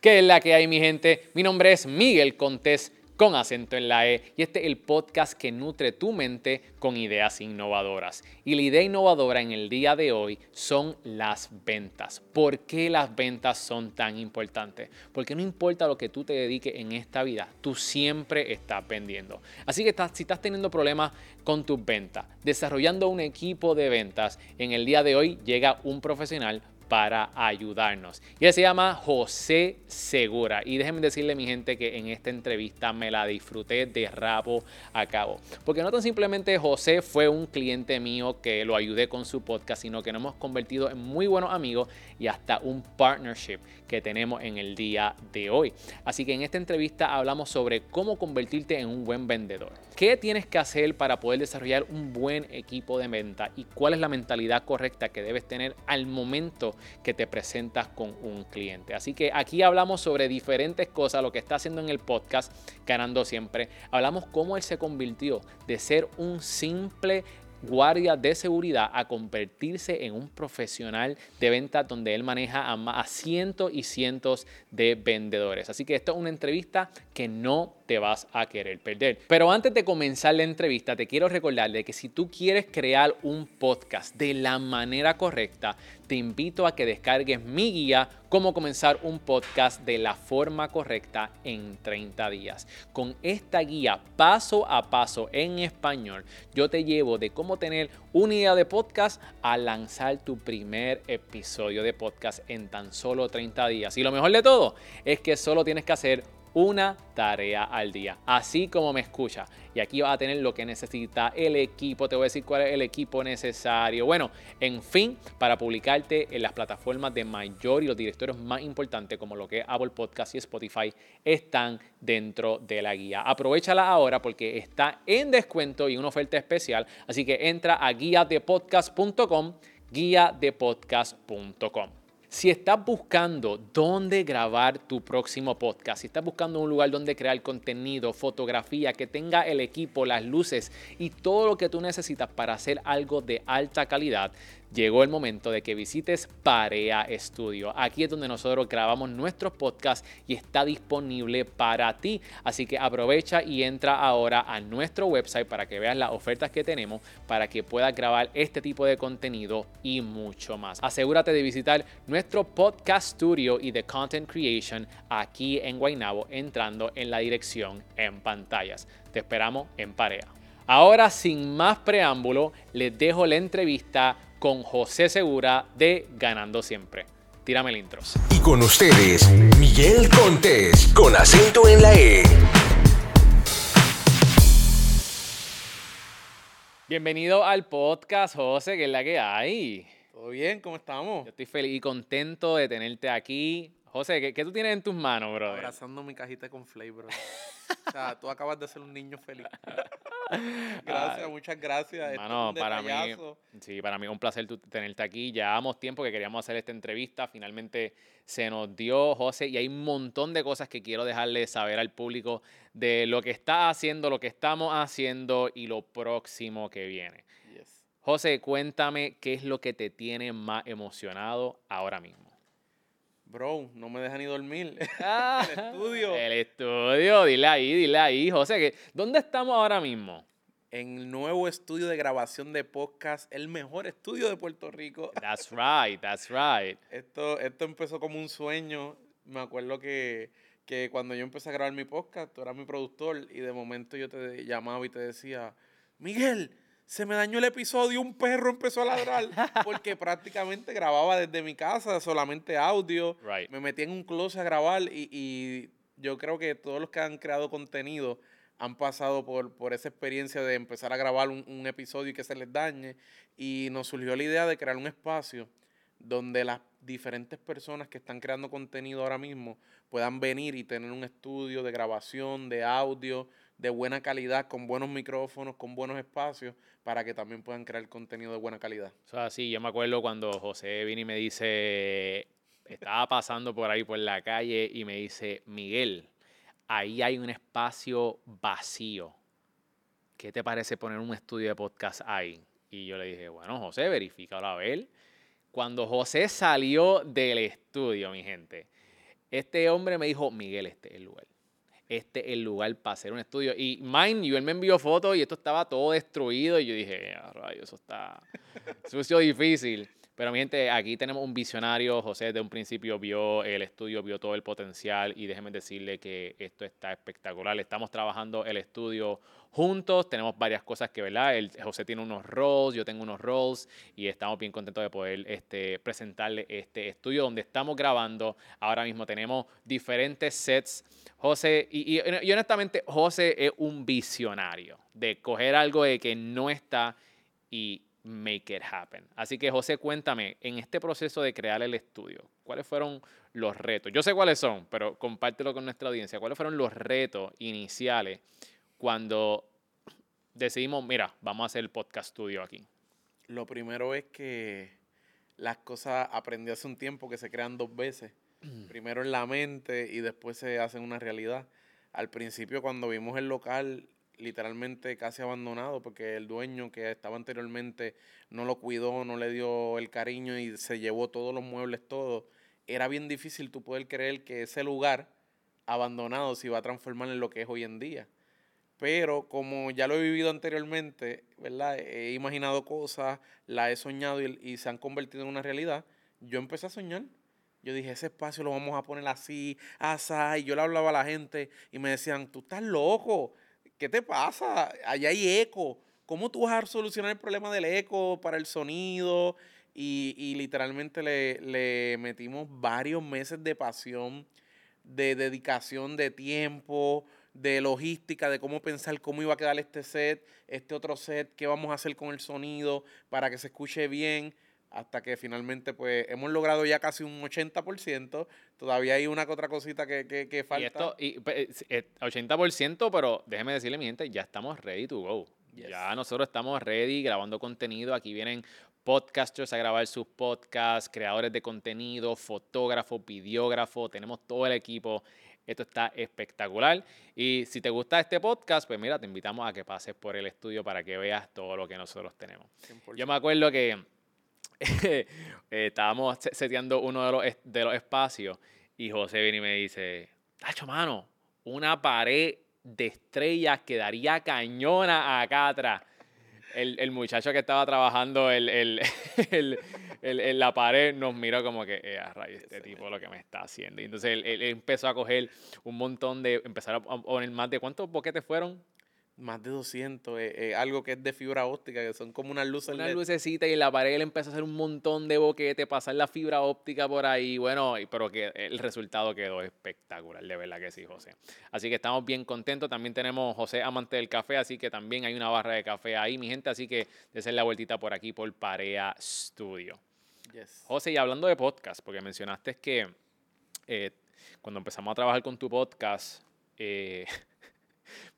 ¿Qué es la que hay, mi gente? Mi nombre es Miguel Contés con acento en la E y este es el podcast que nutre tu mente con ideas innovadoras. Y la idea innovadora en el día de hoy son las ventas. ¿Por qué las ventas son tan importantes? Porque no importa lo que tú te dediques en esta vida, tú siempre estás vendiendo. Así que si estás teniendo problemas con tus ventas, desarrollando un equipo de ventas, en el día de hoy llega un profesional para ayudarnos. Y él se llama José Segura. Y déjenme decirle, mi gente, que en esta entrevista me la disfruté de rabo a cabo. Porque no tan simplemente José fue un cliente mío que lo ayudé con su podcast, sino que nos hemos convertido en muy buenos amigos y hasta un partnership que tenemos en el día de hoy. Así que en esta entrevista hablamos sobre cómo convertirte en un buen vendedor. ¿Qué tienes que hacer para poder desarrollar un buen equipo de venta y cuál es la mentalidad correcta que debes tener al momento que te presentas con un cliente? Así que aquí hablamos sobre diferentes cosas, lo que está haciendo en el podcast, ganando siempre. Hablamos cómo él se convirtió de ser un simple guardia de seguridad a convertirse en un profesional de venta donde él maneja a, cientos y cientos de vendedores. Así que esto es una entrevista que no te vas a querer perder. Pero antes de comenzar la entrevista, te quiero recordar de que si tú quieres crear un podcast de la manera correcta, te invito a que descargues mi guía Cómo comenzar un podcast de la forma correcta en 30 días. Con esta guía paso a paso en español, yo te llevo de cómo tener una idea de podcast a lanzar tu primer episodio de podcast en tan solo 30 días. Y lo mejor de todo es que solo tienes que hacer una tarea al día, así como me escucha. Y aquí vas a tener lo que necesita el equipo, te voy a decir cuál es el equipo necesario. Bueno, en fin, para publicarte en las plataformas de mayor y los directorios más importantes como lo que es Apple Podcast y Spotify están dentro de la guía. Aprovechala ahora porque está en descuento y una oferta especial, así que entra a guiadepodcast.com, guiadepodcast.com. Si estás buscando dónde grabar tu próximo podcast, si estás buscando un lugar donde crear contenido, fotografía, que tenga el equipo, las luces y todo lo que tú necesitas para hacer algo de alta calidad, llegó el momento de que visites Parea Studio. Aquí es donde nosotros grabamos nuestros podcasts y está disponible para ti. Así que aprovecha y entra ahora a nuestro website para que veas las ofertas que tenemos para que puedas grabar este tipo de contenido y mucho más. Asegúrate de visitar nuestro podcast studio y de content creation aquí en Guaynabo entrando en la dirección en pantallas. Te esperamos en Parea. Ahora, sin más preámbulo, les dejo la entrevista con José Segura de Ganando Siempre. Tírame el intro. Y con ustedes, Miguel Contés, con acento en la E. Bienvenido al podcast, José, que es la que hay. ¿Todo bien? ¿Cómo estamos? Yo estoy feliz y contento de tenerte aquí. José, ¿qué, tú tienes en tus manos, bro? Abrazando mi cajita con flavor. o sea, tú acabas de ser un niño feliz. gracias, muchas gracias. Mano, para mí, sí, para mí es un placer tenerte aquí. Llevábamos tiempo que queríamos hacer esta entrevista. Finalmente se nos dio, José, y hay un montón de cosas que quiero dejarle saber al público de lo que está haciendo, lo que estamos haciendo y lo próximo que viene. José, cuéntame qué es lo que te tiene más emocionado ahora mismo. Bro, no me deja ni dormir. Ah, el estudio. El estudio, dile ahí, dile ahí, José, ¿dónde estamos ahora mismo? En el nuevo estudio de grabación de podcast, el mejor estudio de Puerto Rico. That's right, that's right. Esto, esto empezó como un sueño. Me acuerdo que, que cuando yo empecé a grabar mi podcast, tú eras mi productor y de momento yo te llamaba y te decía, Miguel, se me dañó el episodio, un perro empezó a ladrar, porque prácticamente grababa desde mi casa, solamente audio. Me metí en un closet a grabar y, yo creo que todos los que han creado contenido han pasado por, por esa experiencia de empezar a grabar un, un, episodio y que se les dañe. Y nos surgió la idea de crear un espacio donde las diferentes personas que están creando contenido ahora mismo puedan venir y tener un estudio de grabación, de audio, de buena calidad, con buenos micrófonos, con buenos espacios, para que también puedan crear contenido de buena calidad. O sea, sí, yo me acuerdo cuando José vino y me dice, estaba pasando por ahí por la calle y me dice, Miguel, ahí hay un espacio vacío. ¿Qué te parece poner un estudio de podcast ahí? Y yo le dije, bueno, José, verifícalo a ver. Cuando José salió del estudio, mi gente, Este hombre me dijo, Miguel, este es el lugar. Este es el lugar para hacer un estudio. Y mind you, él me envió fotos y esto estaba todo destruido. Y yo dije, "Ah, rayos, eso está sucio difícil. Pero mi gente, aquí tenemos un visionario. José desde un principio vio el estudio, vio todo el potencial y déjenme decirle que esto está espectacular. Estamos trabajando el estudio juntos, tenemos varias cosas que, ¿verdad? El, José tiene unos roles, yo tengo unos roles y estamos bien contentos de poder este, presentarle este estudio donde estamos grabando. Ahora mismo tenemos diferentes sets. José, y, y- y honestamente, José es un visionario de coger algo de que no está y make it happen. Así que José, cuéntame, en este proceso de crear el estudio, ¿cuáles fueron los retos? Yo sé cuáles son, pero compártelo con nuestra audiencia. ¿Cuáles fueron los retos iniciales cuando decidimos, mira, vamos a hacer el podcast studio aquí? Lo primero es que las cosas aprendí hace un tiempo que se crean dos veces. Primero en la mente y después se hacen una realidad. Al principio cuando vimos el local literalmente casi abandonado porque el dueño que estaba anteriormente no lo cuidó, no le dio el cariño y se llevó todos los muebles, todo. Era bien difícil tú poder creer que ese lugar abandonado se iba a transformar en lo que es hoy en día. Pero como ya lo he vivido anteriormente, ¿verdad? He imaginado cosas, las he soñado y, y se han convertido en una realidad. Yo empecé a soñar. Yo dije, ese espacio lo vamos a poner así, así. Y yo le hablaba a la gente y me decían, tú estás loco. ¿Qué te pasa? Allá hay eco. ¿Cómo tú vas a solucionar el problema del eco para el sonido? Y, y literalmente le, le metimos varios meses de pasión, de dedicación, de tiempo, de logística, de cómo pensar cómo iba a quedar este set, este otro set, qué vamos a hacer con el sonido para que se escuche bien, hasta que finalmente pues hemos logrado ya casi un 80%, todavía hay una que otra cosita que, que, que falta. Y esto, y, pe- eh, 80%, pero déjeme decirle, mi gente, ya estamos ready to go. Yes. Ya nosotros estamos ready grabando contenido. Aquí vienen podcasters a grabar sus podcasts, creadores de contenido, fotógrafos, videógrafos. Tenemos todo el equipo. Esto está espectacular. Y si te gusta este podcast, pues mira, te invitamos a que pases por el estudio para que veas todo lo que nosotros tenemos. 100%. Yo me acuerdo que estábamos se- seteando uno de los, de los espacios y José viene y me dice, Tacho, mano, una pared de estrellas quedaría cañona acá atrás. El, el muchacho que estaba trabajando el, el, el- el- en la pared nos miró como que, eh, a rayos, este tipo lo que me está haciendo. Y entonces él, él empezó a coger un montón de, empezar a poner más de, ¿cuántos boquetes fueron? Más de 200, eh, eh, algo que es de fibra óptica, que son como unas luces una LED. lucecita y en la pared él empezó a hacer un montón de boquete, pasar la fibra óptica por ahí, bueno, pero que el resultado quedó espectacular, de verdad que sí, José. Así que estamos bien contentos. También tenemos José amante del café, así que también hay una barra de café ahí, mi gente, así que hacer la vueltita por aquí por Parea Studio. Yes. José, y hablando de podcast, porque mencionaste que eh, cuando empezamos a trabajar con tu podcast, eh,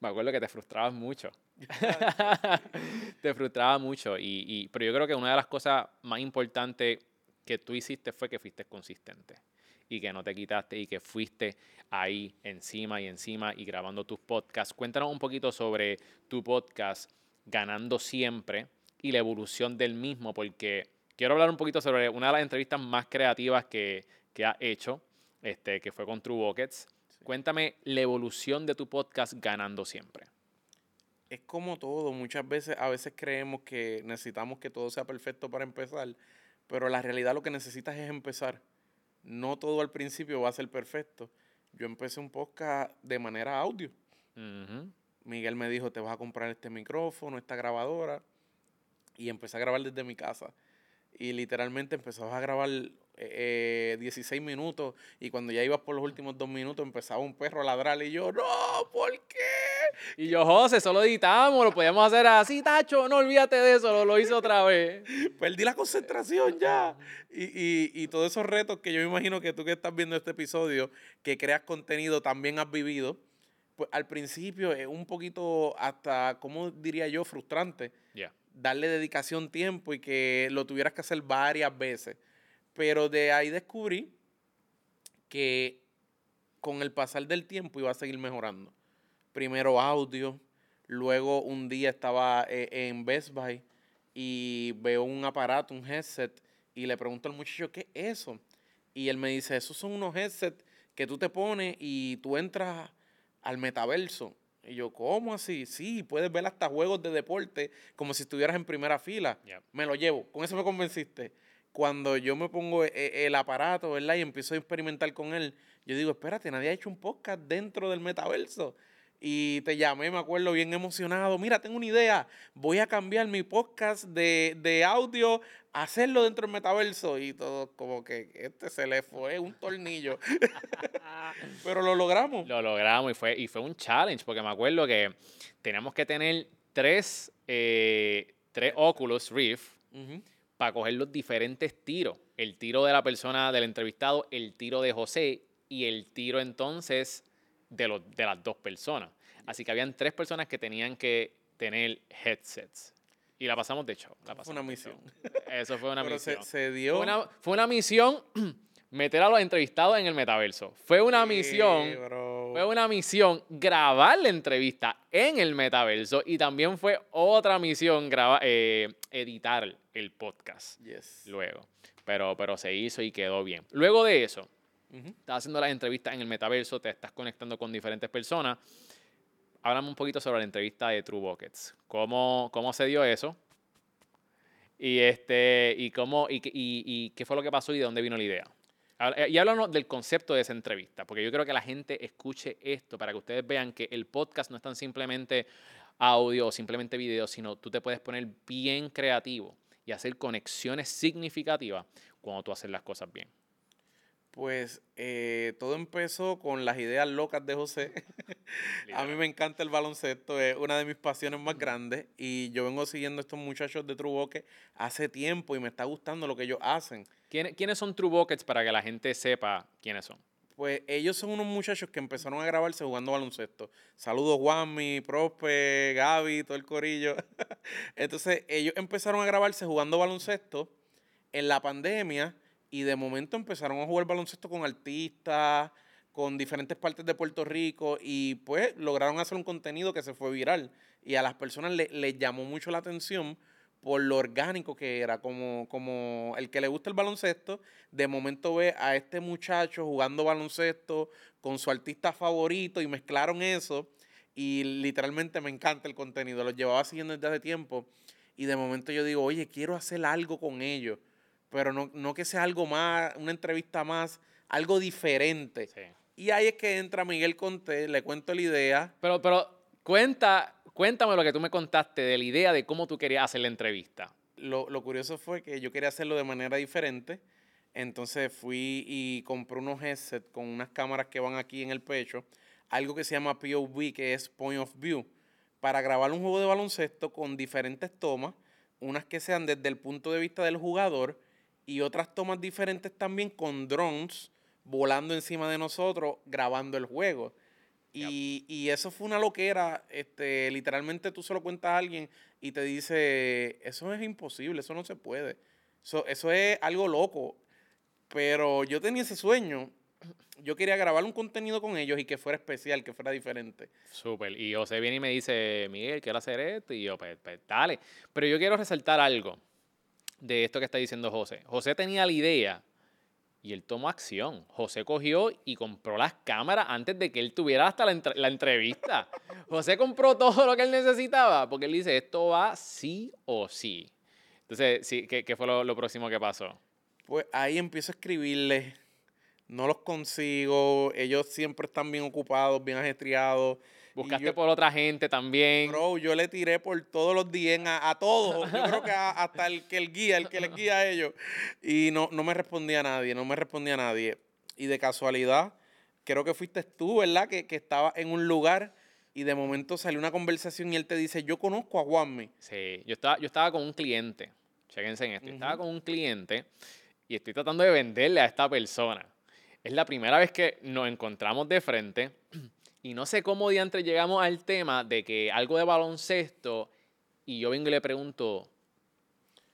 me acuerdo que te frustrabas mucho. te frustraba mucho. Y, y- pero yo creo que una de las cosas más importantes que tú hiciste fue que fuiste consistente y que no te quitaste y que fuiste ahí encima y encima y grabando tus podcasts. Cuéntanos un poquito sobre tu podcast Ganando Siempre y la evolución del mismo, porque quiero hablar un poquito sobre una de las entrevistas más creativas que, que has hecho, este, que fue con True Buckets. Cuéntame la evolución de tu podcast Ganando Siempre. es como todo, muchas veces, a veces creemos que necesitamos que todo sea perfecto para empezar, pero la realidad lo que necesitas es empezar. No todo al principio va a ser perfecto. Yo empecé un podcast de manera audio. Miguel me dijo, te vas a comprar este micrófono, esta grabadora, y empecé a grabar desde mi casa. Y literalmente empezabas a grabar eh, eh, 16 minutos, y cuando ya ibas por los últimos dos minutos empezaba un perro a ladrar, y yo, no, ¿por qué? Y yo, José, eso lo editamos, lo podíamos hacer así, Tacho, no olvídate de eso, lo, lo hice otra vez. perdí la concentración ya. Y, y, y todos esos retos que yo me imagino que tú que estás viendo este episodio, que creas contenido, también has vivido, pues al principio es un poquito hasta, ¿cómo diría yo?, frustrante Ya. darle dedicación, tiempo y que lo tuvieras que hacer varias veces. Pero de ahí descubrí que con el pasar del tiempo iba a seguir mejorando. Primero audio, luego un día estaba eh, en Best Buy y veo un aparato, un headset, y le pregunto al muchacho, ¿qué es eso? Y él me dice, esos son unos headsets que tú te pones y tú entras al metaverso. Y yo, ¿cómo así? Sí, puedes ver hasta juegos de deporte como si estuvieras en primera fila. Me lo llevo. Con eso me convenciste. Cuando yo me pongo e- e- el aparato, ¿verdad? Y empiezo a experimentar con él, yo digo, espérate, nadie ha hecho un podcast dentro del metaverso. Y te llamé, me acuerdo, bien emocionado. Mira, tengo una idea. Voy a cambiar mi podcast de, de audio, a hacerlo dentro del metaverso. Y todo como que este se le fue un tornillo. Pero lo logramos. Lo logramos y fue, y fue un challenge, porque me acuerdo que teníamos que tener tres, eh, tres Oculus Rift. Para coger los diferentes tiros. El tiro de la persona, del entrevistado, el tiro de José y el tiro entonces de, los, de las dos personas. Así que habían tres personas que tenían que tener headsets. Y la pasamos de show. La Fue una misión. show. Eso fue una Pero misión. se, se dio. Fue una, fue una misión meter a los entrevistados en el metaverso. Fue una misión fue una misión grabar la entrevista en el metaverso y también fue otra misión eh, editar el podcast Yes. luego. Pero, pero se hizo y quedó bien. Luego de eso, estás haciendo las entrevistas en el metaverso, te estás conectando con diferentes personas. Háblame un poquito sobre la entrevista de True Buckets. ¿Cómo, cómo se dio eso? Y, este, y, cómo, y, y- y qué fue lo que pasó y de dónde vino la idea. Habla- Y háblanos del concepto de esa entrevista, porque yo creo que la gente escuche esto para que ustedes vean que el podcast no es tan simplemente audio o simplemente video, sino tú te puedes poner bien creativo y hacer conexiones significativas cuando tú haces las cosas bien. Pues eh, todo empezó con las ideas locas de José. A mí me encanta el baloncesto, es una de mis pasiones más grandes y yo vengo siguiendo a estos muchachos de Truboque hace tiempo y me está gustando lo que ellos hacen. ¿Quiénes, quiénes son True Buckets para que la gente sepa quiénes son? Pues ellos son unos muchachos que empezaron a grabarse jugando baloncesto. Saludos Juanmi, Prospe, Gaby, todo el corillo. Entonces ellos empezaron a grabarse jugando baloncesto en la pandemia y de momento empezaron a jugar baloncesto con artistas, con diferentes partes de Puerto Rico y pues lograron hacer un contenido que se fue viral. Y a las personas le- les llamó mucho la atención por lo orgánico que era, como, como el que le gusta el baloncesto, de momento ve a este muchacho jugando baloncesto con su artista favorito y mezclaron eso y literalmente me encanta el contenido, los llevaba siguiendo desde hace tiempo y de momento yo digo, oye, quiero hacer algo con ellos, pero no, no que sea algo más, una entrevista más, algo diferente. Sí. Y ahí es que entra Miguel Conté, le cuento la idea. Pero, pero cuenta, cuéntame lo que tú me contaste de la idea de cómo tú querías hacer la entrevista. Lo, lo curioso fue que yo quería hacerlo de manera diferente. Entonces fui y compré unos headsets con unas cámaras que van aquí en el pecho. Algo que se llama POV, que es Point of View, para grabar un juego de baloncesto con diferentes tomas. Unas que sean desde el punto de vista del jugador y otras tomas diferentes también con drones volando encima de nosotros grabando el juego. Y, y eso fue una loquera. Este, literalmente tú solo cuentas a alguien y te dice, eso es imposible, eso no se puede. Eso, eso es algo loco. Pero yo tenía ese sueño. Yo quería grabar un contenido con ellos y que fuera especial, que fuera diferente. Súper. Y José viene y me dice, Miguel, quiero hacer esto. Y yo, pues, pues, dale. Pero yo quiero resaltar algo de esto que está diciendo José. José tenía la idea y él tomó acción. José cogió y compró las cámaras antes de que él tuviera hasta la, entre- la entrevista. José compró todo lo que él necesitaba porque él dice, esto va sí o sí. Entonces, sí, ¿qué, qué fue lo, lo próximo que pasó? Pues ahí empiezo a escribirles. No los consigo. Ellos siempre están bien ocupados, bien ajetreados. Buscaste yo- por otra gente también. Bro, yo le tiré por todos los DM a, a todos. Yo creo que a- hasta el que el guía, el que les guía a ellos. Y no, no me respondía nadie, no me respondía nadie. Y de casualidad, creo que fuiste tú, ¿verdad? Que, que estaba en un lugar y de momento salió una conversación y él te dice, yo conozco a Juanmi. Sí, yo estaba, yo estaba con un cliente. Chéquense en esto. yo Estaba Ujú. con un cliente y estoy tratando de venderle a esta persona. Es la primera vez que nos encontramos de frente y no sé cómo diantre llegamos al tema de que algo de baloncesto y yo vengo y le pregunto,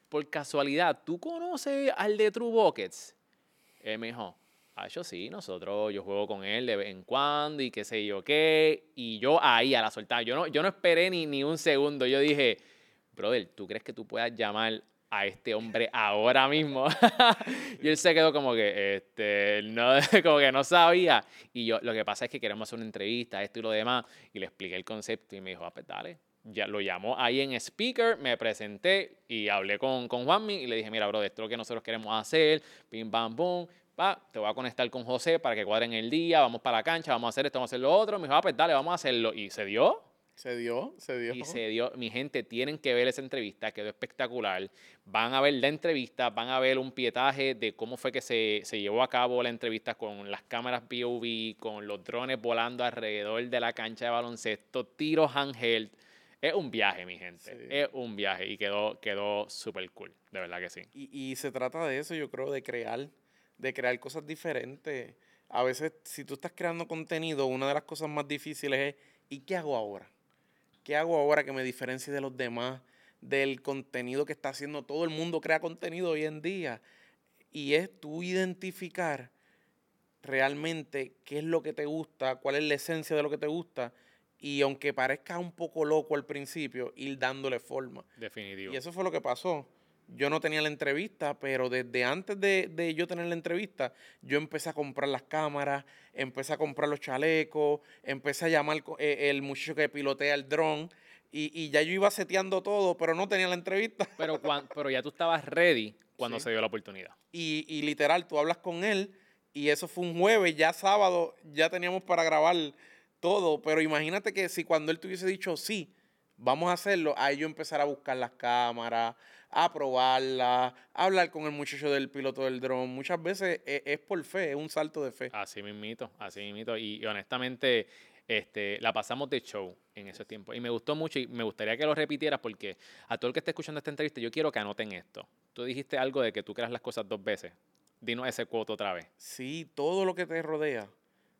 por casualidad, ¿tú conoces al de True Buckets? Él me dijo, ah, yo sí, nosotros, yo juego con él de vez en cuando y qué sé yo qué. Y yo ahí a la soltada, yo no, yo no esperé ni, ni un segundo, yo dije, brother, ¿tú crees que tú puedas llamar a este hombre ahora mismo. y él se quedó como que, este, no, como que no sabía. Y yo, lo que pasa es que queremos hacer una entrevista, esto y lo demás. Y le expliqué el concepto y me dijo, ah, pues. Ya lo llamó ahí en speaker, me presenté y hablé con, con Juanmi y le dije, mira, bro, esto que nosotros queremos hacer, pim, bam, boom. Va, te voy a conectar con José para que cuadren el día, vamos para la cancha, vamos a hacer esto, vamos a hacer lo otro. Me dijo, ah, pues dale, vamos a hacerlo. Y se dio. Se dio, se dio. Y se dio, mi gente, tienen que ver esa entrevista, quedó espectacular. Van a ver la entrevista, van a ver un pietaje de cómo fue que se, se llevó a cabo la entrevista con las cámaras POV, con los drones volando alrededor de la cancha de baloncesto, tiros handheld. Es un viaje, mi gente. Es un viaje y quedó, quedó súper cool, de verdad que sí. Y, y se trata de eso, yo creo, de crear, de crear cosas diferentes. A veces, si tú estás creando contenido, una de las cosas más difíciles es, ¿y qué hago ahora? ¿Qué hago ahora que me diferencie de los demás? Del contenido que está haciendo todo el mundo, crea contenido hoy en día. Y es tú identificar realmente qué es lo que te gusta, cuál es la esencia de lo que te gusta. Y aunque parezca un poco loco al principio, ir dándole forma. Definitivo. Y eso fue lo que pasó yo no tenía la entrevista, pero desde antes de, yo tener la entrevista, yo empecé a comprar las cámaras, empecé a comprar los chalecos, empecé a llamar eh, el muchacho que pilotea el dron. Y, ya yo iba seteando todo, pero no tenía la entrevista. Pero, pero ya tú estabas ready cuando se dio la oportunidad. Y, y literal, tú hablas con él y eso fue un jueves, ya sábado, ya teníamos para grabar todo. Pero imagínate que si cuando él te hubiese dicho sí, vamos a hacerlo, ahí yo empezar a buscar las cámaras, a probarla, a hablar con el muchacho del piloto del dron. Muchas veces e, es, por fe, es un salto de fe. Así mismito, así mismito. Y, y honestamente, este, la pasamos de show en esos tiempos. Y me gustó mucho y me gustaría que lo repitieras porque a todo el que esté escuchando esta entrevista, yo quiero que anoten esto. Tú dijiste algo de que tú creas las cosas dos veces. Dinos ese cuoto otra vez. Sí, todo lo que te rodea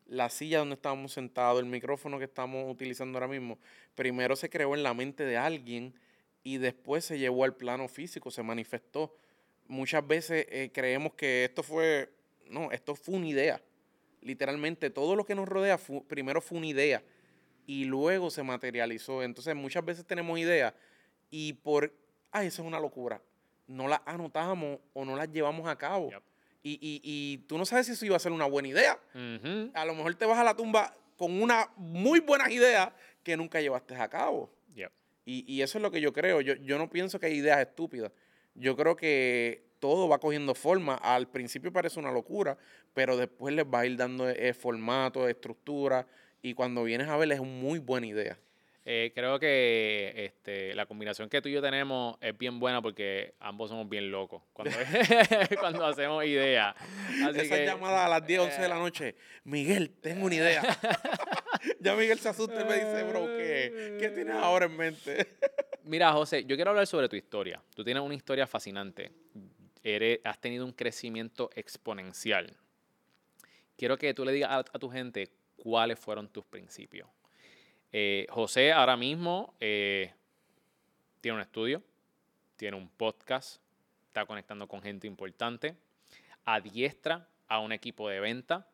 la silla donde estamos sentados, el micrófono que estamos utilizando ahora mismo, primero se creó en la mente de alguien y después se llevó al plano físico, se manifestó. Muchas veces eh, creemos que esto fue, no, esto fue una idea. Literalmente todo lo que nos rodea primero fue una idea y luego se materializó. Entonces muchas veces tenemos ideas y por, ay, eso es una locura, no las anotamos o no las llevamos a cabo. Y, y, y, tú no sabes si eso iba a ser una buena idea. A lo mejor te vas a la tumba con una muy buena idea que nunca llevaste a cabo. Y, y, eso es lo que yo creo. Yo, yo no pienso que hay ideas estúpidas. Yo creo que todo va cogiendo forma. Al principio parece una locura, pero después les va a ir dando el formato, estructura. Y cuando vienes a ver, es una muy buena idea. Eh, creo que este, la combinación que tú y yo tenemos es bien buena porque ambos somos bien locos cuando, cuando hacemos ideas. Esa llamada a las 10, 11 de la noche, Miguel, tengo una idea. ya Miguel se asusta y me dice, bro, ¿qué, ¿qué tienes ahora en mente? Mira, José, yo quiero hablar sobre tu historia. Tú tienes una historia fascinante. Eres, has tenido un crecimiento exponencial. Quiero que tú le digas a tu gente cuáles fueron tus principios. Eh, José ahora mismo eh, tiene un estudio, tiene un podcast, está conectando con gente importante, adiestra a un equipo de venta,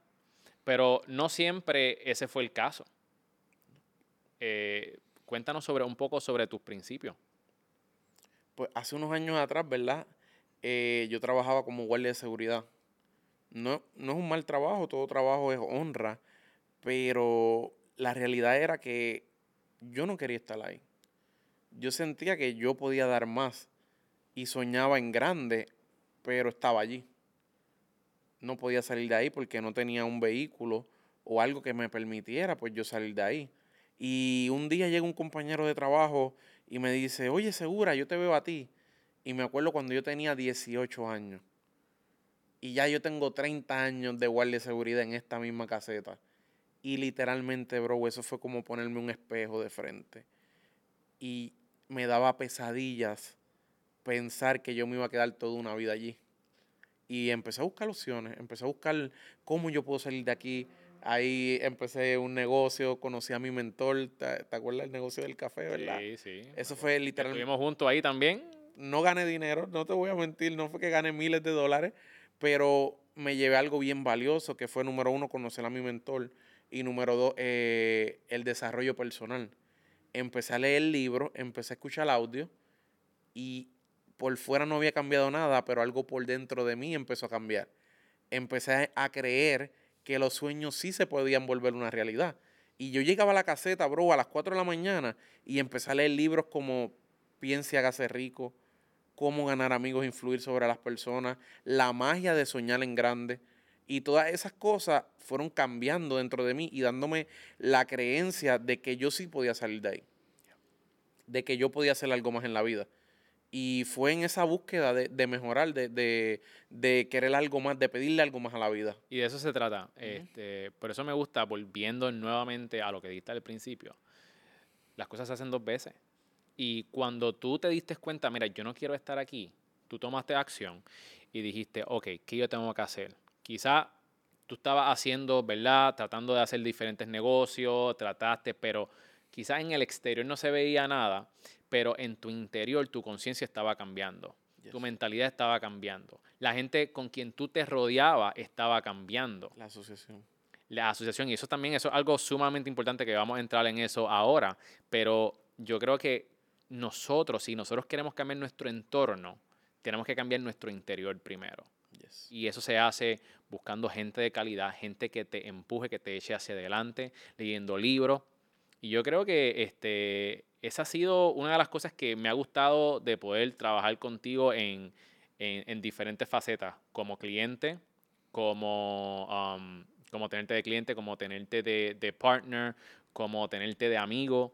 pero no siempre ese fue el caso. Eh, cuéntanos un poco sobre tus principios. Pues hace unos años atrás, ¿verdad? yo trabajaba como guardia de seguridad. No, no es un mal trabajo, todo trabajo es honra, pero la realidad era que yo no quería estar ahí. Yo sentía que yo podía dar más y soñaba en grande, pero estaba allí. No podía salir de ahí porque no tenía un vehículo o algo que me permitiera pues yo salir de ahí. Y un día llega un compañero de trabajo y me dice, oye, segura, yo te veo a ti. Y me acuerdo cuando yo tenía 18 años. Y ya yo tengo 30 años de guardia de seguridad en esta misma caseta. Y literalmente, bro, eso fue como ponerme un espejo de frente. Y me daba pesadillas pensar que yo me iba a quedar toda una vida allí. Y empecé a buscar opciones, empecé a buscar cómo yo puedo salir de aquí. Ahí empecé un negocio, conocí a mi mentor, ¿te, acuerdas del negocio del café, verdad? Sí, sí. Eso fue literalmente... Estuvimos juntos ahí también. No gané dinero, no te voy a mentir, no fue que gané miles de dólares, pero me llevé algo bien valioso, que fue número uno, conocer a mi mentor y número dos, eh, el desarrollo personal. Empecé a leer libros, empecé a escuchar audio y por fuera no había cambiado nada, pero algo por dentro de mí empezó a cambiar. Empecé a creer que los sueños sí se podían volver una realidad. Y yo llegaba a la caseta, bro, a las 4 de la mañana y empecé a leer libros como Piense, hágase rico, Cómo ganar amigos, e influir sobre las personas, La magia de soñar en grande. Y todas esas cosas fueron cambiando dentro de mí y dándome la creencia de que yo sí podía salir de ahí. De que yo podía hacer algo más en la vida. Y fue en esa búsqueda de, mejorar, de, querer algo más, de pedirle algo más a la vida. Y de eso se trata. este, por eso me gusta, volviendo nuevamente a lo que dijiste al principio, las cosas se hacen dos veces. Y cuando tú te diste cuenta, mira, yo no quiero estar aquí, tú tomaste acción y dijiste, ok, ¿qué yo tengo que hacer? Quizá tú estabas haciendo, ¿verdad? Tratando de hacer diferentes negocios, trataste, pero quizás en el exterior no se veía nada pero en tu interior tu conciencia estaba cambiando. Tu mentalidad estaba cambiando. La gente con quien tú te rodeabas estaba cambiando. La asociación. La asociación. Y eso también eso es algo sumamente importante que vamos a entrar en eso ahora. Pero yo creo que nosotros, si nosotros queremos cambiar nuestro entorno, tenemos que cambiar nuestro interior primero. Y eso se hace buscando gente de calidad, gente que te empuje, que te eche hacia adelante, leyendo libros. Y yo creo que este, esa ha sido una de las cosas que me ha gustado de poder trabajar contigo en, diferentes facetas, como cliente, como, um, como tenerte de cliente, como tenerte de, de, partner, como tenerte de amigo.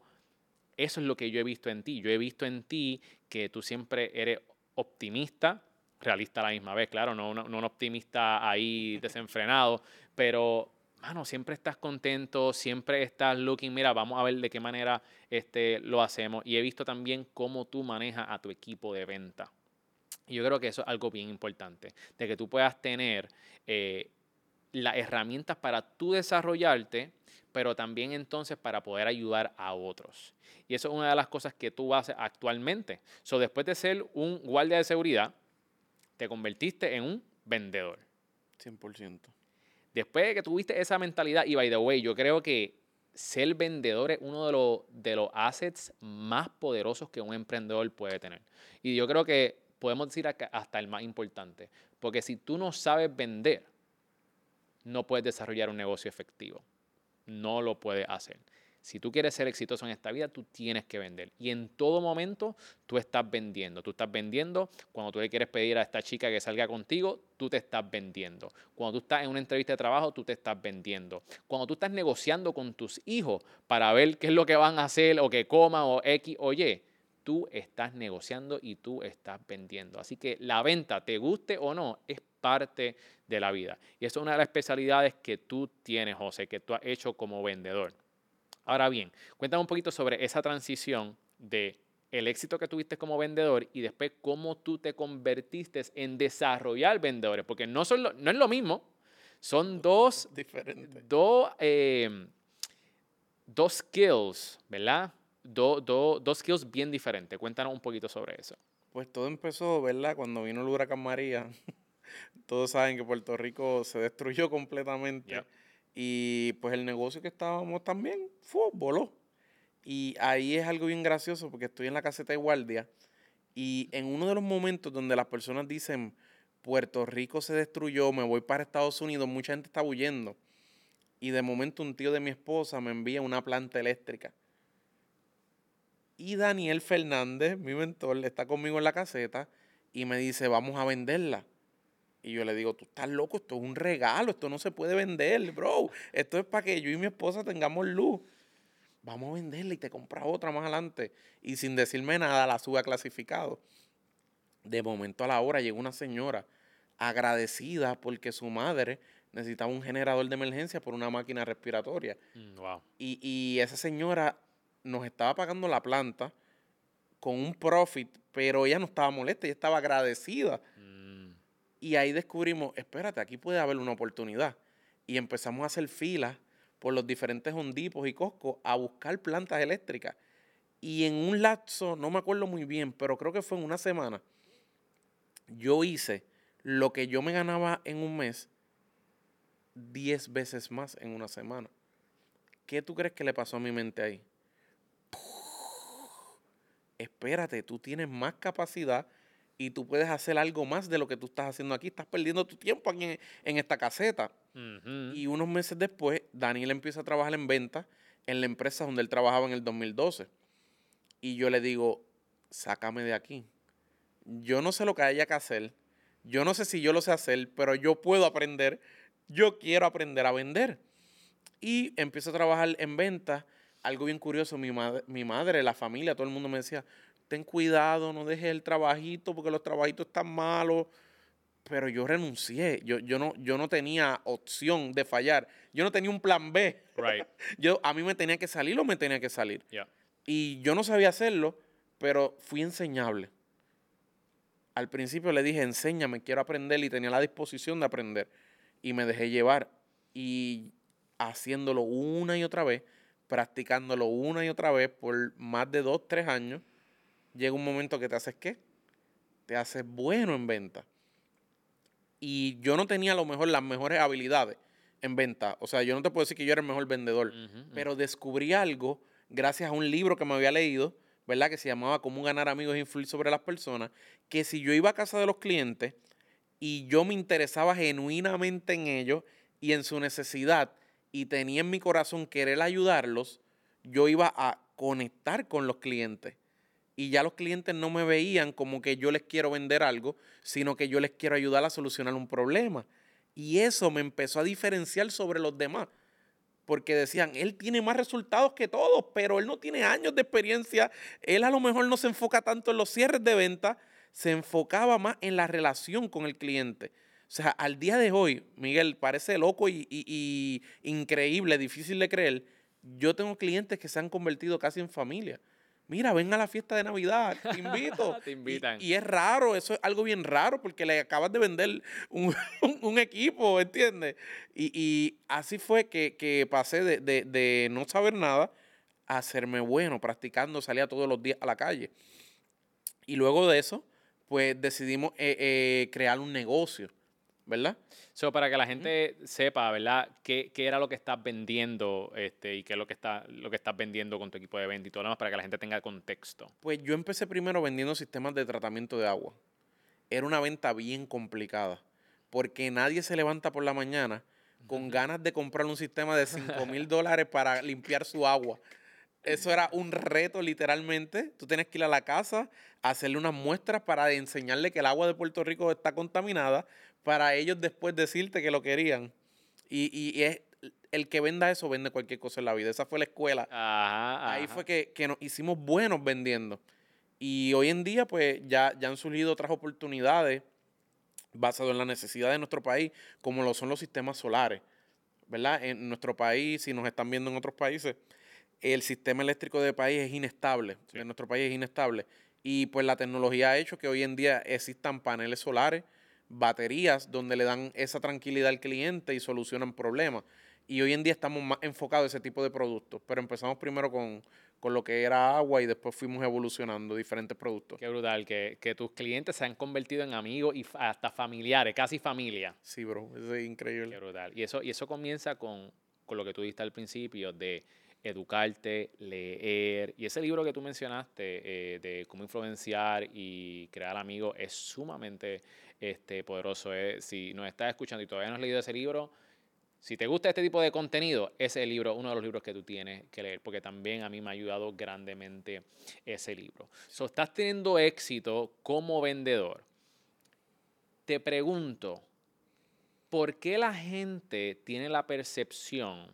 Eso es lo que yo he visto en ti. Yo he visto en ti que tú siempre eres optimista, realista a la misma vez, claro, no, no un optimista ahí desenfrenado, pero mano, siempre estás contento, siempre estás looking, mira, vamos a ver de qué manera este, lo hacemos. Y he visto también cómo tú manejas a tu equipo de venta. Y yo creo que eso es algo bien importante, de que tú puedas tener eh, las herramientas para tú desarrollarte, pero también entonces para poder ayudar a otros. Y eso es una de las cosas que tú haces actualmente. So, después de ser un guardia de seguridad, te convertiste en un vendedor. 100%. Después de que tuviste esa mentalidad, y by the way, yo creo que ser vendedor es uno de los, de los assets más poderosos que un emprendedor puede tener. Y yo creo que podemos decir hasta el más importante, porque si tú no sabes vender, no puedes desarrollar un negocio efectivo. No lo puedes hacer. Si tú quieres ser exitoso en esta vida, tú tienes que vender. Y en todo momento tú estás vendiendo. Tú estás vendiendo cuando tú le quieres pedir a esta chica que salga contigo, tú te estás vendiendo. Cuando tú estás en una entrevista de trabajo, tú te estás vendiendo. Cuando tú estás negociando con tus hijos para ver qué es lo que van a hacer o que coman o X o Y, tú estás negociando y tú estás vendiendo. Así que la venta, te guste o no, es parte de la vida. Y eso es una de las especialidades que tú tienes, José, que tú has hecho como vendedor. Ahora bien, cuéntame un poquito sobre esa transición de el éxito que tuviste como vendedor y después cómo tú te convertiste en desarrollar vendedores, porque no, son no es lo mismo, son dos, Diferentes. dos, em, dos skills, ¿verdad? dos skills bien diferentes. Cuéntanos un poquito sobre eso. Pues todo empezó, ¿verdad? Cuando vino el huracán María. Todos saben que Puerto Rico se destruyó completamente. Y pues el negocio que estábamos también fue, voló. Y ahí es algo bien gracioso porque estoy en la caseta de guardia y en uno de los momentos donde las personas dicen, Puerto Rico se destruyó, me voy para Estados Unidos, mucha gente está huyendo. Y de momento un tío de mi esposa me envía una planta eléctrica. Y Daniel Fernández, mi mentor, está conmigo en la caseta y me dice, vamos a venderla. Y yo le digo, tú estás loco, esto es un regalo, esto no se puede vender, bro. Esto es para que yo y mi esposa tengamos luz. Vamos a venderla y te compras otra más adelante. Y sin decirme nada, la sube a clasificado. De momento a la hora llegó una señora agradecida porque su madre necesitaba un generador de emergencia por una máquina respiratoria. Mm, wow. y, y esa señora nos estaba pagando la planta con un profit, pero ella no estaba molesta, ella estaba agradecida y ahí descubrimos, espérate, aquí puede haber una oportunidad. Y empezamos a hacer filas por los diferentes hondipos y coscos a buscar plantas eléctricas. Y en un lapso, no me acuerdo muy bien, pero creo que fue en una semana, yo hice lo que yo me ganaba en un mes 10 veces más en una semana. ¿Qué tú crees que le pasó a mi mente ahí? Espérate, tú tienes más capacidad y tú puedes hacer algo más de lo que tú estás haciendo aquí. Estás perdiendo tu tiempo aquí en, en esta caseta. Y unos meses después, Daniel empieza a trabajar en venta en la empresa donde él trabajaba en el 2012. Y yo le digo, sácame de aquí. Yo no sé lo que haya que hacer. Yo no sé si yo lo sé hacer, pero yo puedo aprender. Yo quiero aprender a vender. Y empiezo a trabajar en venta. Algo bien curioso, mi, madre, mi madre, la familia, todo el mundo me decía, ten cuidado, no dejes el trabajito porque los trabajitos están malos. Pero yo renuncié. Yo, yo, no, yo no tenía opción de fallar. Yo no tenía un plan B. Right. Yo, a mí me tenía que salir o me tenía que salir. Yeah. Y yo no sabía hacerlo, pero fui enseñable. Al principio le dije, enséñame, quiero aprender y tenía la disposición de aprender. Y me dejé llevar. Y haciéndolo una y otra vez, practicándolo una y otra vez por más de dos, tres años, llega un momento que te haces qué? Te haces bueno en venta. Y yo no tenía a lo mejor las mejores habilidades en venta. O sea, yo no te puedo decir que yo era el mejor vendedor, pero descubrí algo gracias a un libro que me había leído, ¿verdad? Que se llamaba Cómo ganar amigos e influir sobre las personas, que si yo iba a casa de los clientes y yo me interesaba genuinamente en ellos y en su necesidad y tenía en mi corazón querer ayudarlos, yo iba a conectar con los clientes. Y ya los clientes no me veían como que yo les quiero vender algo, sino que yo les quiero ayudar a solucionar un problema. Y eso me empezó a diferenciar sobre los demás. Porque decían, él tiene más resultados que todos, pero él no tiene años de experiencia. Él a lo mejor no se enfoca tanto en los cierres de venta, se enfocaba más en la relación con el cliente. O sea, al día de hoy, Miguel, parece loco y, increíble, difícil de creer. Yo tengo clientes que se han convertido casi en familia. Mira, ven a la fiesta de Navidad, te invito. Te Y- invitan. Y, es raro, eso es algo bien raro porque le acabas de vender un, un- un equipo, ¿entiendes? Y, y así fue que, que pasé de, de- de no saber nada a hacerme bueno, practicando, salía todos los días a la calle. Y luego de eso, pues decidimos eh, eh, crear un negocio, ¿verdad? So, para que la gente sepa, ¿verdad? ¿Qué, qué era lo que estás vendiendo este, y qué es lo que, está, lo que estás vendiendo con tu equipo de venta y todo lo demás para que la gente tenga contexto? Pues yo empecé primero vendiendo sistemas de tratamiento de agua. Era una venta bien complicada, porque nadie se levanta por la mañana con ganas de comprar un sistema de 5 mil dólares para limpiar su agua. Eso era un reto literalmente. Tú tienes que ir a la casa, hacerle unas muestras para enseñarle que el agua de Puerto Rico está contaminada, para ellos después decirte que lo querían. Y, y es, el que venda eso vende cualquier cosa en la vida. Esa fue la escuela Ajá, ahí ajá. fue que, que nos hicimos buenos vendiendo. Y hoy en día, pues, ya, ya han surgido otras oportunidades basadas en la necesidad de nuestro país, como lo son los sistemas solares. ¿Verdad? En nuestro país, si nos están viendo en otros países, el sistema eléctrico del país es inestable. En nuestro país es inestable. Y pues la tecnología ha hecho que hoy en día existan paneles solares, baterías, donde le dan esa tranquilidad al cliente y solucionan problemas. Y hoy en día estamos más enfocados en ese tipo de productos. Pero empezamos primero con, con lo que era agua y después fuimos evolucionando diferentes productos. Qué brutal, que, que tus clientes se han convertido en amigos y hasta familiares, casi familia. Sí, bro, eso es Qué increíble. brutal. Y eso, y eso comienza con, con lo que tú dijiste al principio, de educarte, leer. Y ese libro que tú mencionaste, eh, de cómo influenciar y crear amigos, es sumamente este, poderoso. eh. Si nos estás escuchando y todavía no has leído ese libro, si te gusta este tipo de contenido, ese es libro, uno de los libros que tú tienes que leer, porque también a mí me ha ayudado grandemente ese libro. So, estás teniendo éxito como vendedor. Te pregunto, ¿por qué la gente tiene la percepción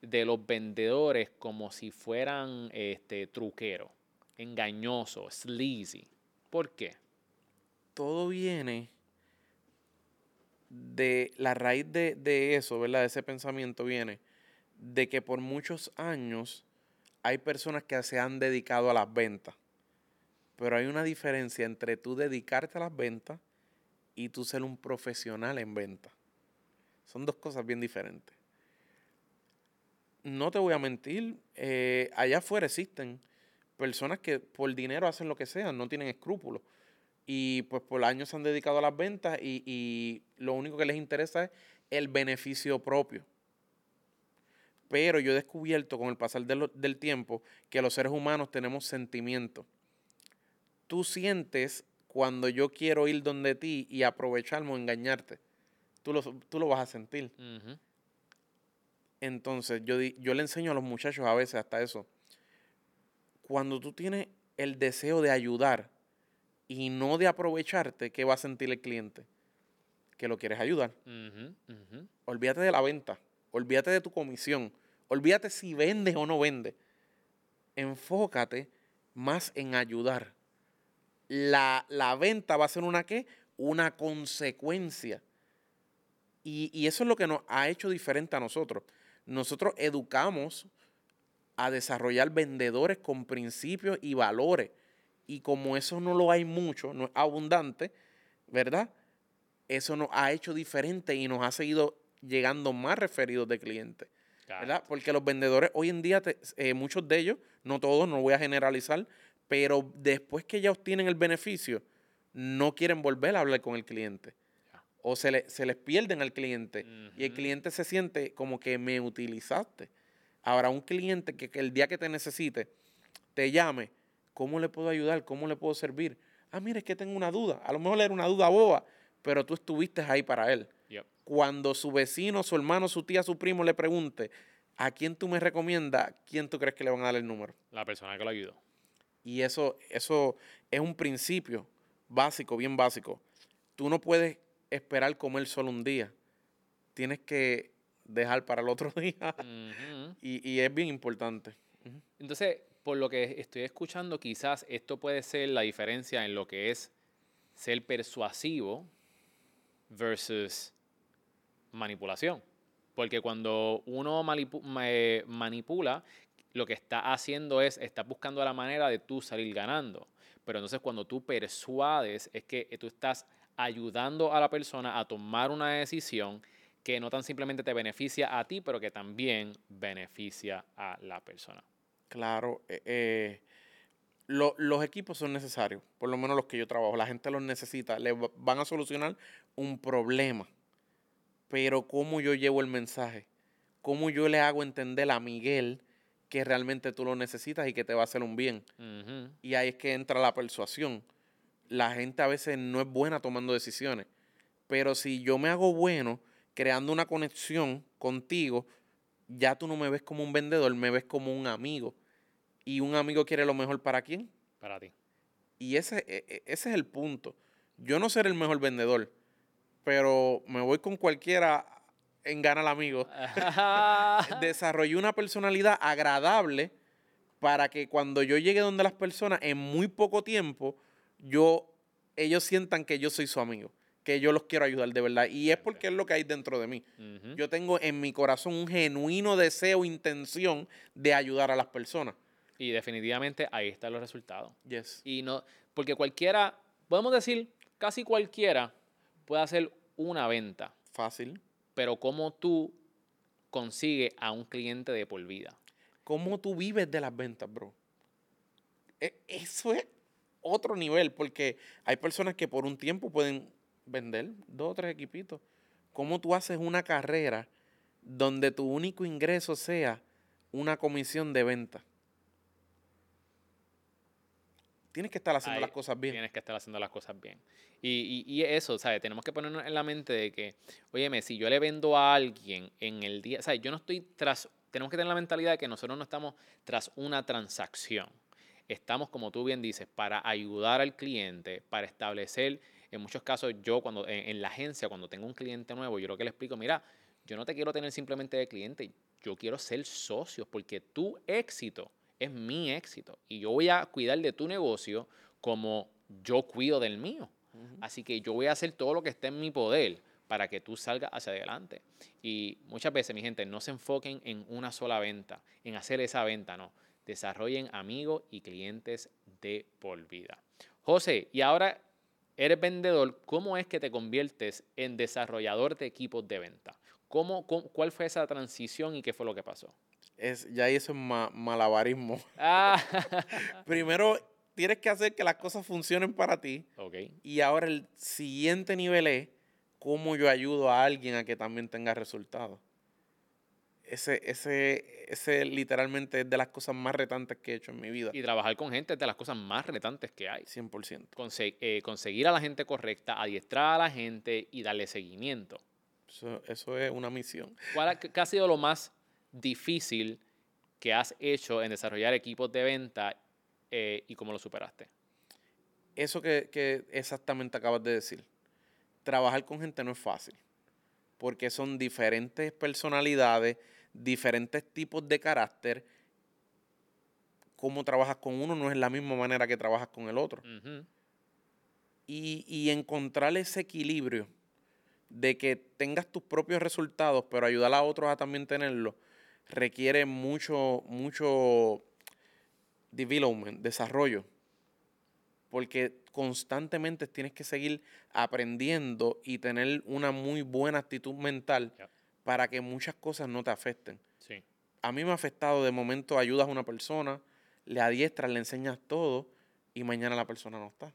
de los vendedores como si fueran este, truqueros, engañosos, sleazy? ¿Por qué? Todo viene de la raíz de, de eso, ¿verdad? De ese pensamiento viene de que por muchos años hay personas que se han dedicado a las ventas. Pero hay una diferencia entre tú dedicarte a las ventas y tú ser un profesional en ventas. Son dos cosas bien diferentes. No te voy a mentir, eh, allá afuera existen personas que por dinero hacen lo que sea, no tienen escrúpulos y pues por años se han dedicado a las ventas y, y lo único que les interesa es el beneficio propio. Pero yo he descubierto con el pasar de lo- del tiempo que los seres humanos tenemos sentimientos. Tú sientes cuando yo quiero ir donde ti y aprovecharme o engañarte. Tú lo, tú lo vas a sentir. Entonces, yo, yo le enseño a los muchachos a veces hasta eso. Cuando tú tienes el deseo de ayudar y no de aprovecharte, ¿qué va a sentir el cliente? Que lo quieres ayudar. Olvídate de la venta. Olvídate de tu comisión. Olvídate si vendes o no vendes. Enfócate más en ayudar. La, la venta va a ser una qué? Una consecuencia. Y, y eso es lo que nos ha hecho diferente a nosotros. Nosotros educamos a desarrollar vendedores con principios y valores. Y como eso no lo hay mucho, no es abundante, ¿verdad? Eso nos ha hecho diferente y nos ha seguido llegando más referidos de clientes. Claro. ¿verdad? Porque los vendedores hoy en día, te- eh, muchos de ellos, no todos, no voy a generalizar, pero después que ya obtienen el beneficio, no quieren volver a hablar con el cliente. O se, le- se les pierden al cliente y el cliente se siente como que me utilizaste. Ahora, un cliente que, que el día que te necesite te llame, ¿cómo le puedo ayudar? ¿Cómo le puedo servir? Ah, mira, es que tengo una duda. A lo mejor era una duda boba, pero tú estuviste ahí para él Yep. cuando su vecino, su hermano, su tía, su primo le pregunte, ¿a quién tú me recomiendas? ¿Quién tú crees que le van a dar el número? La persona que lo ayudó. Y eso, eso es un principio básico, bien básico. Tú no puedes esperar comer solo un día. Tienes que dejar para el otro día. Y, y es bien importante. Entonces, por lo que estoy escuchando, quizás esto puede ser la diferencia en lo que es ser persuasivo versus manipulación. Porque cuando uno eh, manipula, lo que está haciendo es, está buscando la manera de tú salir ganando. Pero entonces cuando tú persuades, es que tú estás ayudando a la persona a tomar una decisión que no tan simplemente te beneficia a ti, pero que también beneficia a la persona. Claro, eh, eh, lo- los equipos son necesarios, por lo menos los que yo trabajo. La gente los necesita, le va- van a solucionar un problema. Pero ¿cómo yo llevo el mensaje? ¿Cómo yo le hago entender a Miguel que realmente tú lo necesitas y que te va a hacer un bien? Y ahí es que entra la persuasión. La gente a veces no es buena tomando decisiones. Pero si yo me hago bueno creando una conexión contigo, ya tú no me ves como un vendedor, me ves como un amigo. Y un amigo quiere lo mejor para quién. Para ti. Y ese, e- e- ese es el punto. Yo no seré el mejor vendedor, pero me voy con cualquiera en gana al amigo. Desarrollé una personalidad agradable para que cuando yo llegue donde las personas en muy poco tiempo, yo, ellos sientan que yo soy su amigo, que yo los quiero ayudar de verdad. Y es porque es lo que hay dentro de mí. Yo tengo en mi corazón un genuino deseo, intención de ayudar a las personas. Y definitivamente ahí están los resultados. Yes. Y no, porque cualquiera, podemos decir, casi cualquiera puede hacer una venta, Fácil. pero cómo tú consigues a un cliente de por vida. ¿Cómo tú vives de las ventas, bro? E- Eso es otro nivel, porque hay personas que por un tiempo pueden vender dos o tres equipitos. ¿Cómo tú haces una carrera donde tu único ingreso sea una comisión de venta? Tienes que estar haciendo Ahí las cosas bien. Tienes que estar haciendo las cosas bien. Y, y, y eso, ¿sabes? Tenemos que ponernos en la mente de que, óyeme, si yo le vendo a alguien en el día, ¿sabes? Yo no estoy tras, tenemos que tener la mentalidad de que nosotros no estamos tras una transacción. Estamos, como tú bien dices, para ayudar al cliente, para establecer, en muchos casos, yo cuando en, en la agencia, cuando tengo un cliente nuevo, yo lo que le explico, mira, yo no te quiero tener simplemente de cliente, yo quiero ser socios, porque tu éxito es mi éxito y yo voy a cuidar de tu negocio como yo cuido del mío. Así que yo voy a hacer todo lo que esté en mi poder para que tú salgas hacia adelante. Y muchas veces, mi gente, no se enfoquen en una sola venta, en hacer esa venta, no. Desarrollen amigos y clientes de por vida. José, y ahora eres vendedor, ¿cómo es que te conviertes en desarrollador de equipos de venta? ¿Cómo, cómo- cuál fue esa transición y qué fue lo que pasó? Es, ya eso es ma- malabarismo. Ah, Primero, tienes que hacer que las cosas funcionen para ti. Y ahora el siguiente nivel es cómo yo ayudo a alguien a que también tenga resultados. Ese, ese, ese literalmente es de las cosas más retantes que he hecho en mi vida. Y trabajar con gente es de las cosas más retantes que hay. 100%. Conse- eh, conseguir a la gente correcta, adiestrar a la gente y darle seguimiento. Eso, eso es una misión. ¿Cuál ha, qué ha sido lo más difícil que has hecho en desarrollar equipos de venta eh, y cómo lo superaste? Eso que, que exactamente acabas de decir. Trabajar con gente no es fácil. Porque son diferentes personalidades, diferentes tipos de carácter. Cómo trabajas con uno no es la misma manera que trabajas con el otro. Y, y encontrar ese equilibrio de que tengas tus propios resultados, pero ayudar a otros a también tenerlos, requiere mucho, mucho development, desarrollo. Porque constantemente tienes que seguir aprendiendo y tener una muy buena actitud mental. Para que muchas cosas no te afecten. Sí. A mí me ha afectado de momento ayudas a una persona, le adiestras, le enseñas todo y mañana la persona no está.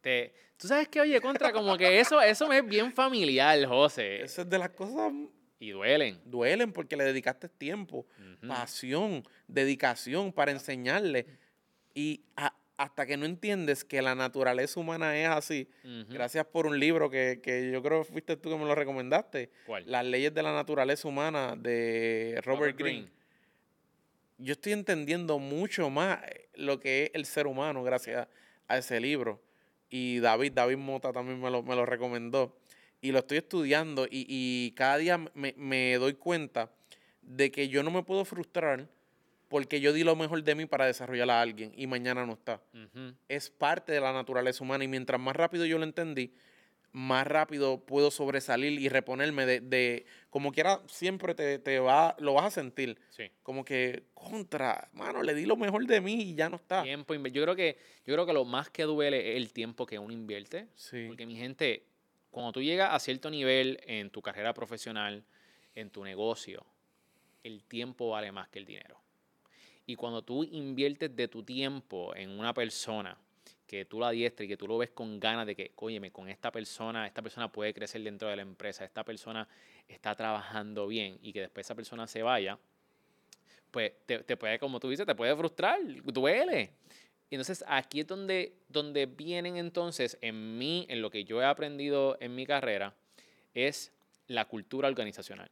Te, Tú sabes que, oye, contra, como que eso, eso me es bien familiar, José. Esa es de las cosas Y duelen. duelen porque le dedicaste tiempo, pasión, dedicación para enseñarle. Y a- hasta que no entiendes que la naturaleza humana es así, gracias por un libro que, que yo creo que fuiste tú que me lo recomendaste, ¿Cuál? Las leyes de la naturaleza humana de Robert, Greene. Yo estoy entendiendo mucho más eh, lo que es el ser humano gracias a ese libro. Y David, David Mota también me lo, me lo recomendó. Y lo estoy estudiando y, y cada día me, me doy cuenta de que yo no me puedo frustrar porque yo di lo mejor de mí para desarrollar a alguien y mañana no está. Es parte de la naturaleza humana y mientras más rápido yo lo entendí, más rápido puedo sobresalir y reponerme de, de como quiera, siempre te, te va, lo vas a sentir. Sí. Como que, contra, mano, le di lo mejor de mí y ya no está. Tiempo, yo creo que yo creo que lo más que duele es el tiempo que uno invierte. Sí. Porque mi gente, cuando tú llegas a cierto nivel en tu carrera profesional, en tu negocio, el tiempo vale más que el dinero. Y cuando tú inviertes de tu tiempo en una persona, que tú la adiestres y que tú lo ves con ganas de que, óyeme, con esta persona, esta persona puede crecer dentro de la empresa, esta persona está trabajando bien y que después esa persona se vaya, pues te, te puede, como tú dices, te puede frustrar, duele. Y entonces aquí es donde, donde vienen entonces en mí, en lo que yo he aprendido en mi carrera, es la cultura organizacional,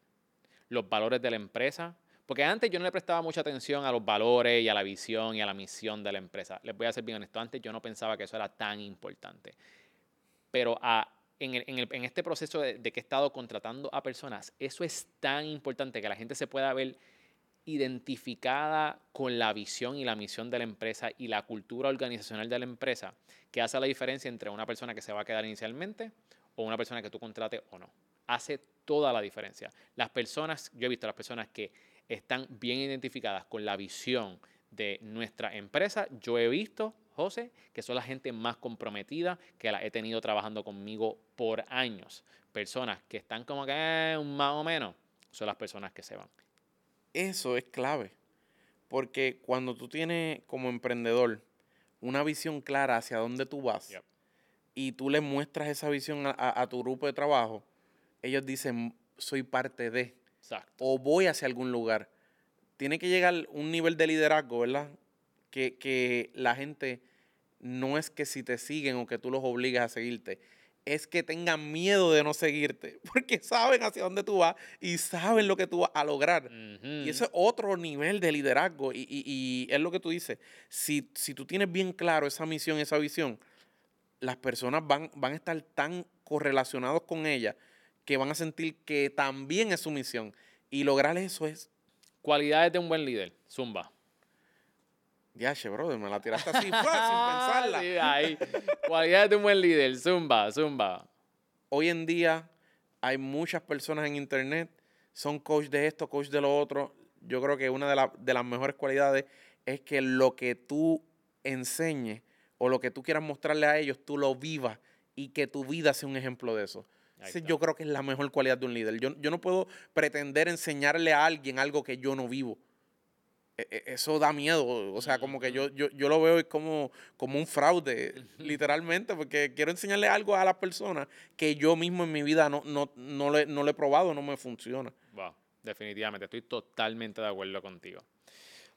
los valores de la empresa. Porque antes yo no le prestaba mucha atención a los valores y a la visión y a la misión de la empresa. Les voy a ser bien honesto, antes yo no pensaba que eso era tan importante. Pero a- en, el- en el- en este proceso de, de que he estado contratando a personas, eso es tan importante que la gente se pueda ver identificada con la visión y la misión de la empresa y la cultura organizacional de la empresa, que hace la diferencia entre una persona que se va a quedar inicialmente o una persona que tú contrates o no. Hace toda la diferencia. Las personas, yo he visto las personas que están bien identificadas con la visión de nuestra empresa, yo he visto, José, que son la gente más comprometida, que la he tenido trabajando conmigo por años. Personas que están como que eh, más o menos, son las personas que se van. Eso es clave. Porque cuando tú tienes como emprendedor una visión clara hacia dónde tú vas Yep. y tú le muestras esa visión a, a- a tu grupo de trabajo, ellos dicen, soy parte de, Exacto. o voy hacia algún lugar. Tiene que llegar un nivel de liderazgo, ¿verdad? Que, que la gente no es que si te siguen o que tú los obligas a seguirte, es que tengan miedo de no seguirte, porque saben hacia dónde tú vas y saben lo que tú vas a lograr. Y eso es otro nivel de liderazgo. Y, y- y es lo que tú dices. Si, si tú tienes bien claro esa misión, esa visión, las personas van, van a estar tan correlacionados con ella que van a sentir que también es su misión. Y lograr eso es, Cualidades de un buen líder. Zumba. ya, brother, me la tiraste así, sin pensarla. Sí, ahí. Cualidades de un buen líder. Zumba, zumba. Hoy en día hay muchas personas en internet, son coach de esto, coach de lo otro. Yo creo que una de, la- de las mejores cualidades es que lo que tú enseñes o lo que tú quieras mostrarle a ellos, tú lo vivas y que tu vida sea un ejemplo de eso. Ese yo creo que es la mejor cualidad de un líder. Yo, yo no puedo pretender enseñarle a alguien algo que yo no vivo. E- e- Eso da miedo. O sea, como que yo, yo, yo lo veo como, como un fraude, literalmente, porque quiero enseñarle algo a las personas que yo mismo en mi vida no, no, no, le, no le he probado, no me funciona. Wow. definitivamente. Estoy totalmente de acuerdo contigo.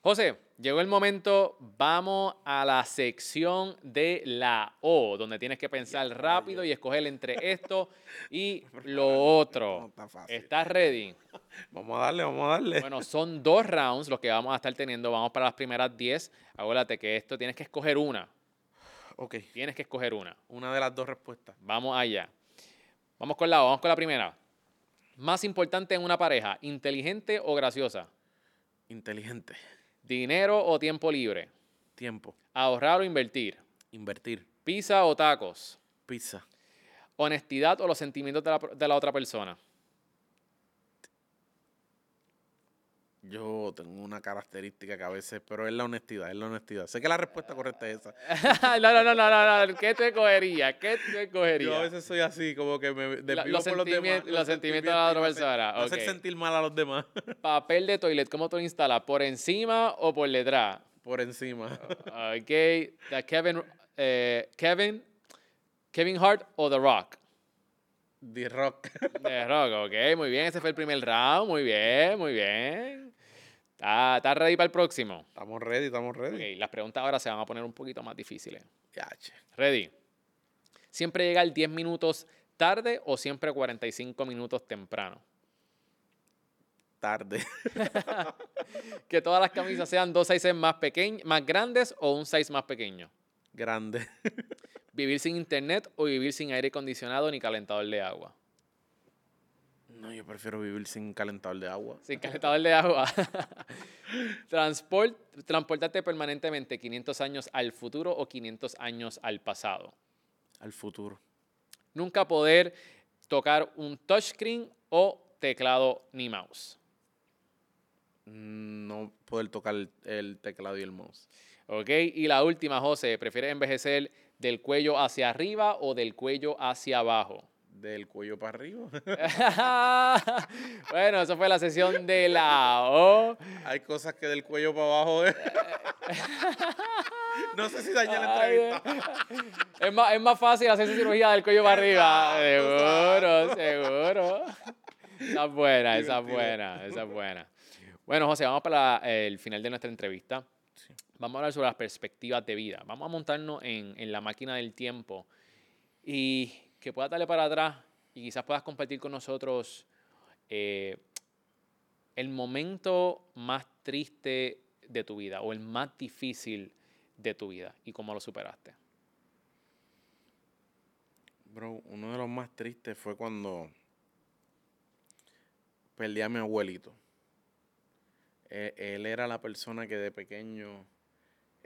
José, llegó el momento, vamos a la sección de la O, donde tienes que pensar rápido y escoger entre esto y lo No otro. está fácil. ¿Estás ready? Vamos a darle, vamos a darle. Bueno, son dos rounds los que vamos a estar teniendo. Vamos para las primeras 10. Acuérdate que esto tienes que escoger una. Ok, Tienes que escoger una. una de las dos respuestas. Vamos allá. Vamos con la O, vamos con la primera. Más importante en una pareja, inteligente o graciosa. Inteligente. Dinero o tiempo libre. Tiempo. Ahorrar o invertir. Invertir. Pizza o tacos. Pizza. Honestidad o los sentimientos de la, de la otra persona. Yo tengo una característica que a veces, pero es la honestidad, es la honestidad. Sé que la respuesta correcta es esa. no, no, no, no, no, no. ¿Qué te escogería? ¿Qué te Yo a veces soy así, como que me desvivo los por los demás. sentimien- los sentimientos de la otra persona, hacer ok. sentir mal a los demás. Papel de toilet, ¿cómo tú lo instalas? ¿Por encima o por detrás? por encima. Ok. The Kevin, eh, Kevin, Kevin Hart o The Rock. The Rock. The Rock, ok. Muy bien, ese fue el primer round. Muy bien, muy bien. ¿Estás estás ready para el próximo? Estamos ready, estamos ready. Ok, las preguntas ahora se van a poner un poquito más difíciles. Ya, che. Ready. ¿Siempre llegar 10 minutos tarde o siempre 45 minutos temprano? Tarde. Que todas las camisas sean dos sizes más pequeños, más grandes o un size más pequeño. Grande. Vivir sin internet o vivir sin aire acondicionado ni calentador de agua. No, yo prefiero vivir sin calentador de agua. Sin calentador de agua. Transport, transportarte permanentemente 500 años al futuro o 500 años al pasado. Al futuro. Nunca poder tocar un touchscreen o teclado ni mouse. Mm, No poder tocar el, el teclado y el mouse. ¿Ok? Y la última, José, ¿prefieres envejecer del cuello hacia arriba o del cuello hacia abajo? Del cuello para arriba. bueno, eso fue la sesión de la O. Hay cosas que del cuello para abajo. eh. no sé si dañé la entrevista. Es más, es más fácil hacerse cirugía del cuello para arriba. Seguro, seguro. Esa es buena, esa es buena, esa es buena. Bueno, José, vamos para el final de nuestra entrevista. Vamos a hablar sobre las perspectivas de vida. Vamos a montarnos en, en la máquina del tiempo y que puedas darle para atrás y quizás puedas compartir con nosotros eh, el momento más triste de tu vida o el más difícil de tu vida y cómo lo superaste. Bro, uno de los más tristes fue cuando perdí a mi abuelito. Eh, él era la persona que de pequeño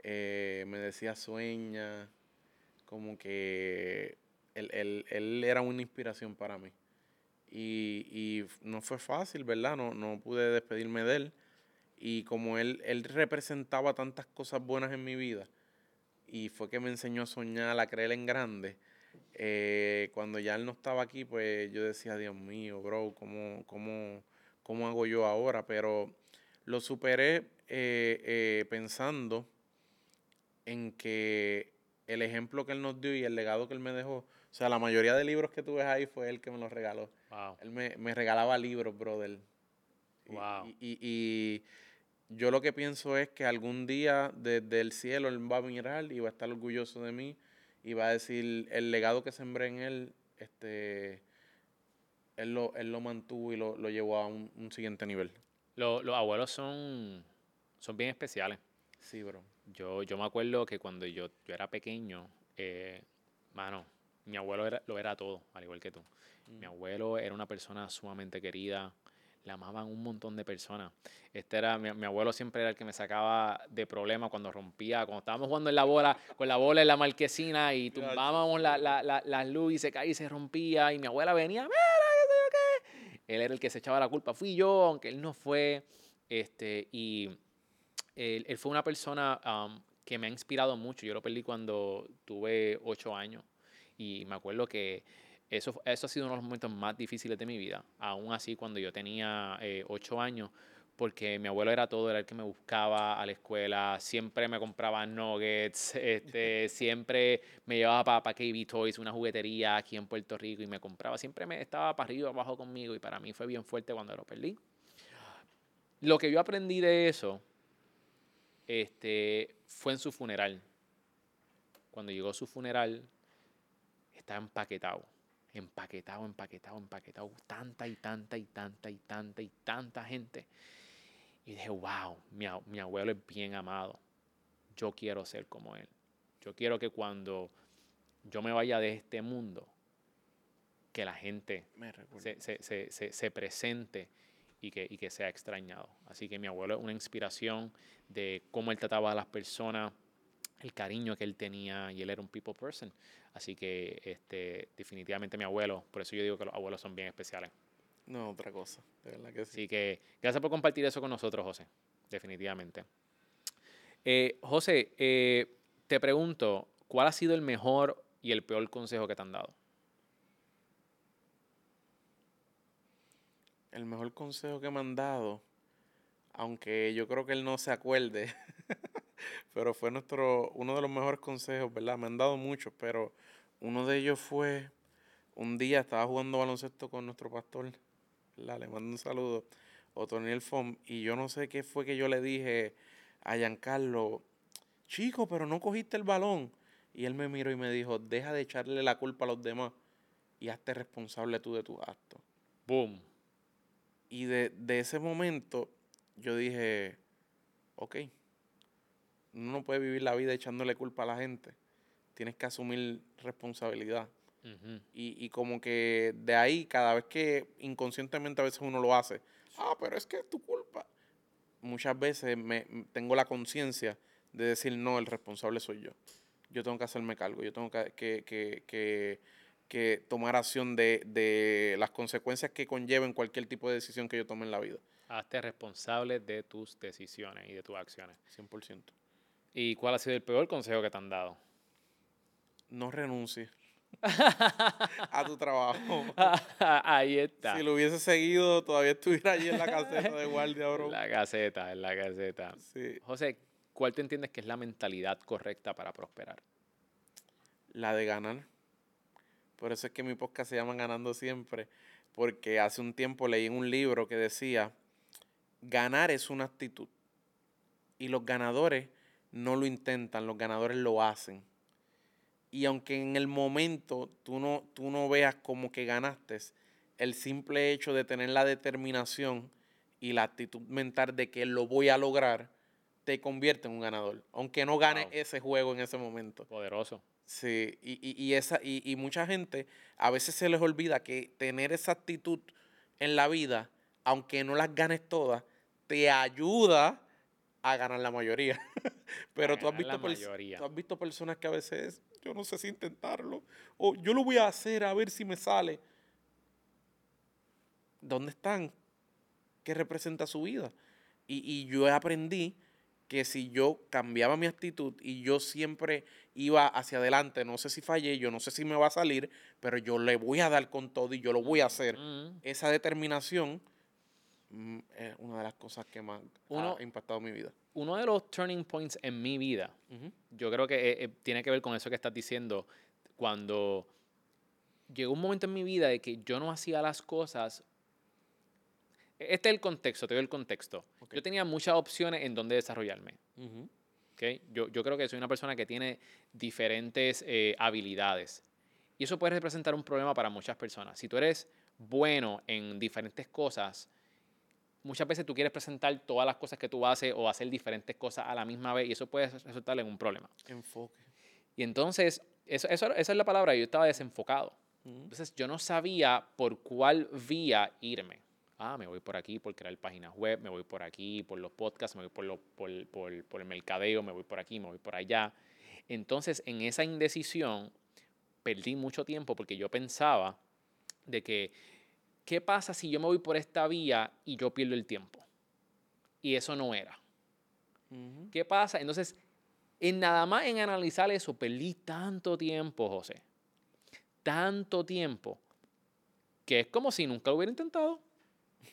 eh, me decía sueña, como que él, él- él era una inspiración para mí. Y, y no fue fácil, ¿verdad? No, no pude despedirme de él. Y como él, él representaba tantas cosas buenas en mi vida, y fue que me enseñó a soñar, a creer en grande, eh, cuando ya él no estaba aquí, pues yo decía, Dios mío, bro, ¿cómo, cómo, cómo hago yo ahora? Pero lo superé eh, pensando en que el ejemplo que él nos dio y el legado que él me dejó, o sea, la mayoría de libros que tú ves ahí fue él que me los regaló. Wow. Él me, me regalaba libros, brother. Y- Wow. Y, y- y yo lo que pienso es que algún día desde el cielo él va a mirar y va a estar orgulloso de mí y va a decir el legado que sembré en él, este, él lo, él lo mantuvo y lo, lo llevó a un, un siguiente nivel. Lo- los abuelos son, son bien especiales. Sí, bro. Yo, yo me acuerdo que cuando yo, yo era pequeño, eh, mano, mi abuelo era, lo era todo, al igual que tú. Mi abuelo era una persona sumamente querida, le amaban un montón de personas. Este era, mi, mi abuelo siempre era el que me sacaba de problemas cuando rompía, cuando estábamos jugando en la bola, con la bola en la marquesina y tumbábamos la, la, la, la luz y se caía y se rompía y mi abuela venía, mira, qué sé yo qué. Él era el que se echaba la culpa, fui yo, aunque él no fue. Este, y él, él fue una persona um, que me ha inspirado mucho. Yo lo perdí cuando tuve ocho años y me acuerdo que eso, eso ha sido uno de los momentos más difíciles de mi vida. Aún así, cuando yo tenía eh, ocho años, porque mi abuelo era todo, era el que me buscaba a la escuela, siempre me compraba nuggets, este, siempre me llevaba para pa KB Toys, una juguetería aquí en Puerto Rico y me compraba, siempre me estaba para arriba, abajo conmigo y para mí fue bien fuerte cuando lo perdí. Lo que yo aprendí de eso este, fue en su funeral. Cuando llegó su funeral, estaba empaquetado, empaquetado, empaquetado, empaquetado. Tanta y tanta y tanta y tanta y tanta gente. Y dije, wow, mi, abuelo es bien amado. Yo quiero ser como él. Yo quiero que cuando yo me vaya de este mundo, que la gente se- se- se presente y que, y que sea extrañado. Así que mi abuelo es una inspiración de cómo él trataba a las personas, el cariño que él tenía y él era un people person. Así que este, definitivamente mi abuelo, por eso yo digo que los abuelos son bien especiales. No, otra cosa. De verdad que sí. Así que gracias por compartir eso con nosotros, José. Definitivamente. Eh, José, eh, te pregunto, ¿cuál ha sido el mejor y el peor consejo que te han dado? El mejor consejo que me han dado, aunque yo creo que él no se acuerde, pero fue nuestro, uno de los mejores consejos, ¿verdad? Me han dado muchos, pero uno de ellos fue, un día estaba jugando baloncesto con nuestro pastor, ¿verdad? Le mando un saludo, Otoniel Fom, y yo no sé qué fue que yo le dije a Giancarlo, chico, pero no cogiste el balón. Y él me miró y me dijo, deja de echarle la culpa a los demás y hazte responsable tú de tus actos. Boom. Y de, de ese momento yo dije, ok, uno no puede vivir la vida echándole culpa a la gente. Tienes que asumir responsabilidad. Y, y como que de ahí, cada vez que inconscientemente a veces uno lo hace, ah, pero es que es tu culpa. Muchas veces me, tengo la conciencia de decir, no, el responsable soy yo. Yo tengo que hacerme cargo, yo tengo que, que, que, que- que tomar acción de, de las consecuencias que conlleven cualquier tipo de decisión que yo tome en la vida. Hazte responsable de tus decisiones y de tus acciones. 100%. ¿Y cuál ha sido el peor consejo que te han dado? No renuncies a tu trabajo. Ahí está. Si lo hubiese seguido, todavía estuviera allí en la caseta de guardia, bro. La caseta, en la caseta. Sí. José, ¿cuál te entiendes que es la mentalidad correcta para prosperar? La de ganar. Por eso es que mi podcast se llama Ganando Siempre. Porque hace un tiempo leí en un libro que decía, ganar es una actitud. Y los ganadores no lo intentan, los ganadores lo hacen. Y aunque en el momento tú no, tú no veas como que ganaste, el simple hecho de tener la determinación y la actitud mental de que lo voy a lograr, te convierte en un ganador. Aunque no gane Wow. ese juego en ese momento. Poderoso. Sí, y, y, y esa, y, y mucha gente a veces se les olvida que tener esa actitud en la vida, aunque no las ganes todas, te ayuda a ganar la mayoría. Pero tú has, visto mayoría. tú has visto personas que a veces, yo no sé si intentarlo, o yo lo voy a hacer a ver si me sale. ¿Dónde están? ¿Qué representa su vida? Y, y yo aprendí que si yo cambiaba mi actitud y yo siempre iba hacia adelante, no sé si fallé, yo no sé si me va a salir, pero yo le voy a dar con todo y yo lo voy a hacer. Mm. Esa determinación mm, es una de las cosas que más Uno- ha impactado mi vida. Uno de los turning points en mi vida, yo creo que eh, eh, tiene que ver con eso que estás diciendo, cuando llegó un momento en mi vida de que yo no hacía las cosas. Este es el contexto, te doy el contexto. Yo tenía muchas opciones en donde desarrollarme. Ujú. ¿ok? Yo, yo creo que soy una persona que tiene diferentes eh, habilidades. Y eso puede representar un problema para muchas personas. Si tú eres bueno en diferentes cosas, muchas veces tú quieres presentar todas las cosas que tú haces o hacer diferentes cosas a la misma vez y eso puede resultar en un problema. Enfoque. Y entonces, eso, eso- esa es la palabra, yo estaba desenfocado. Entonces, yo no sabía por cuál vía irme. Ah, me voy por aquí por crear páginas web, me voy por aquí por los podcasts, me voy por, lo- por, por- por el mercadeo, me voy por aquí, me voy por allá. Entonces, en esa indecisión, perdí mucho tiempo porque yo pensaba de que, ¿qué pasa si yo me voy por esta vía y yo pierdo el tiempo? Y eso no era. ¿Qué pasa? Entonces, en nada más en analizar eso, perdí tanto tiempo, José. Tanto tiempo. Que es como si nunca lo hubiera intentado.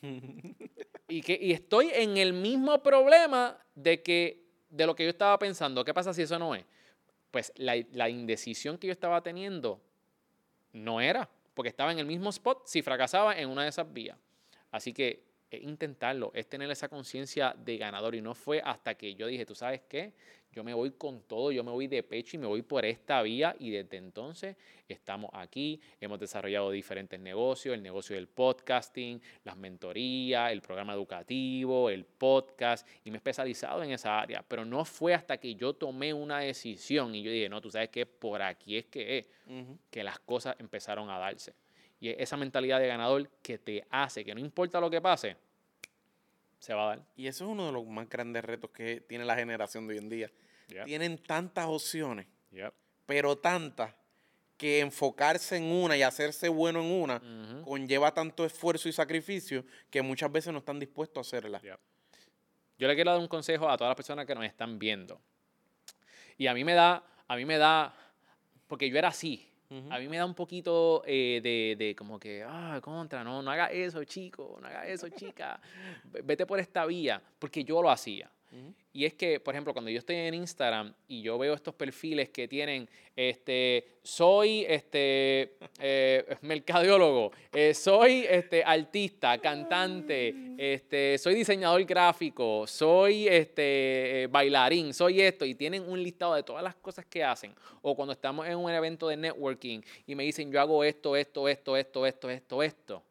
y, que, y estoy en el mismo problema de, que, de lo que yo estaba pensando. ¿Qué pasa si eso no es? Pues la, la indecisión que yo estaba teniendo no era. Porque estaba en el mismo spot si fracasaba en una de esas vías. Así que es intentarlo, es tener esa conciencia de ganador. Y no fue hasta que yo dije, tú sabes qué, yo me voy con todo, yo me voy de pecho y me voy por esta vía. Y desde entonces estamos aquí, hemos desarrollado diferentes negocios, el negocio del podcasting, las mentorías, el programa educativo, el podcast, y me he especializado en esa área. Pero no fue hasta que yo tomé una decisión y yo dije, no, tú sabes que por aquí es que es, que las cosas empezaron a darse. Y esa mentalidad de ganador que te hace que no importa lo que pase, se va a dar. Y eso es uno de los más grandes retos que tiene la generación de hoy en día. Tienen tantas opciones, pero tantas, que enfocarse en una y hacerse bueno en una conlleva tanto esfuerzo y sacrificio que muchas veces no están dispuestos a hacerla. Yo le quiero dar un consejo a todas las personas que nos están viendo. Y a mí me da, a mí me da, porque yo era así. A mí me da un poquito eh, de, de, como que, ah, contra, no, no haga eso, chico, no haga eso, chica. Vete por esta vía, porque yo lo hacía. Y es que, por ejemplo, cuando yo estoy en Instagram y yo veo estos perfiles que tienen, este, soy este, eh, mercadólogo, eh, soy este, artista, cantante, este, soy diseñador gráfico, soy este, eh, bailarín, soy esto, y tienen un listado de todas las cosas que hacen. O cuando estamos en un evento de networking y me dicen, yo hago esto, esto, esto, esto, esto, esto, esto.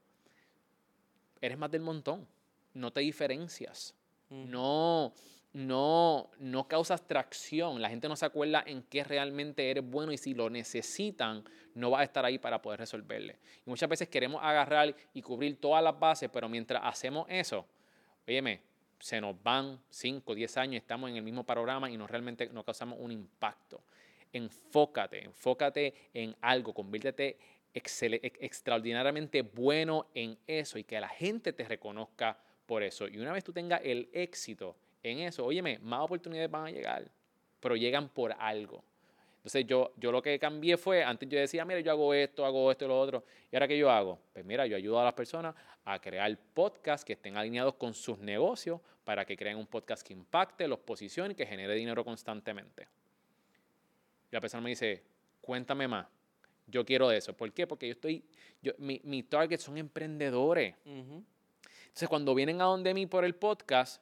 Eres más del montón. No te diferencias. No no, no causas tracción, la gente no se acuerda en qué realmente eres bueno y si lo necesitan, no va a estar ahí para poder resolverle. Y muchas veces queremos agarrar y cubrir todas las bases, pero mientras hacemos eso, óyeme, se nos van 5, 10 años, estamos en el mismo panorama y no realmente no causamos un impacto. Enfócate, enfócate en algo, conviértete extraordinariamente bueno en eso y que la gente te reconozca por eso. Y una vez tú tengas el éxito, en eso, óyeme, más oportunidades van a llegar, pero llegan por algo. Entonces yo, yo lo que cambié fue, antes yo decía, mira, yo hago esto, hago esto y lo otro. ¿Y ahora qué yo hago? Pues mira, yo ayudo a las personas a crear podcasts que estén alineados con sus negocios para que creen un podcast que impacte, los posicione y que genere dinero constantemente. Y la persona me dice, cuéntame más. Yo quiero eso. ¿Por qué? Porque yo estoy, yo, mi, mi target son emprendedores. Entonces cuando vienen a donde mí por el podcast,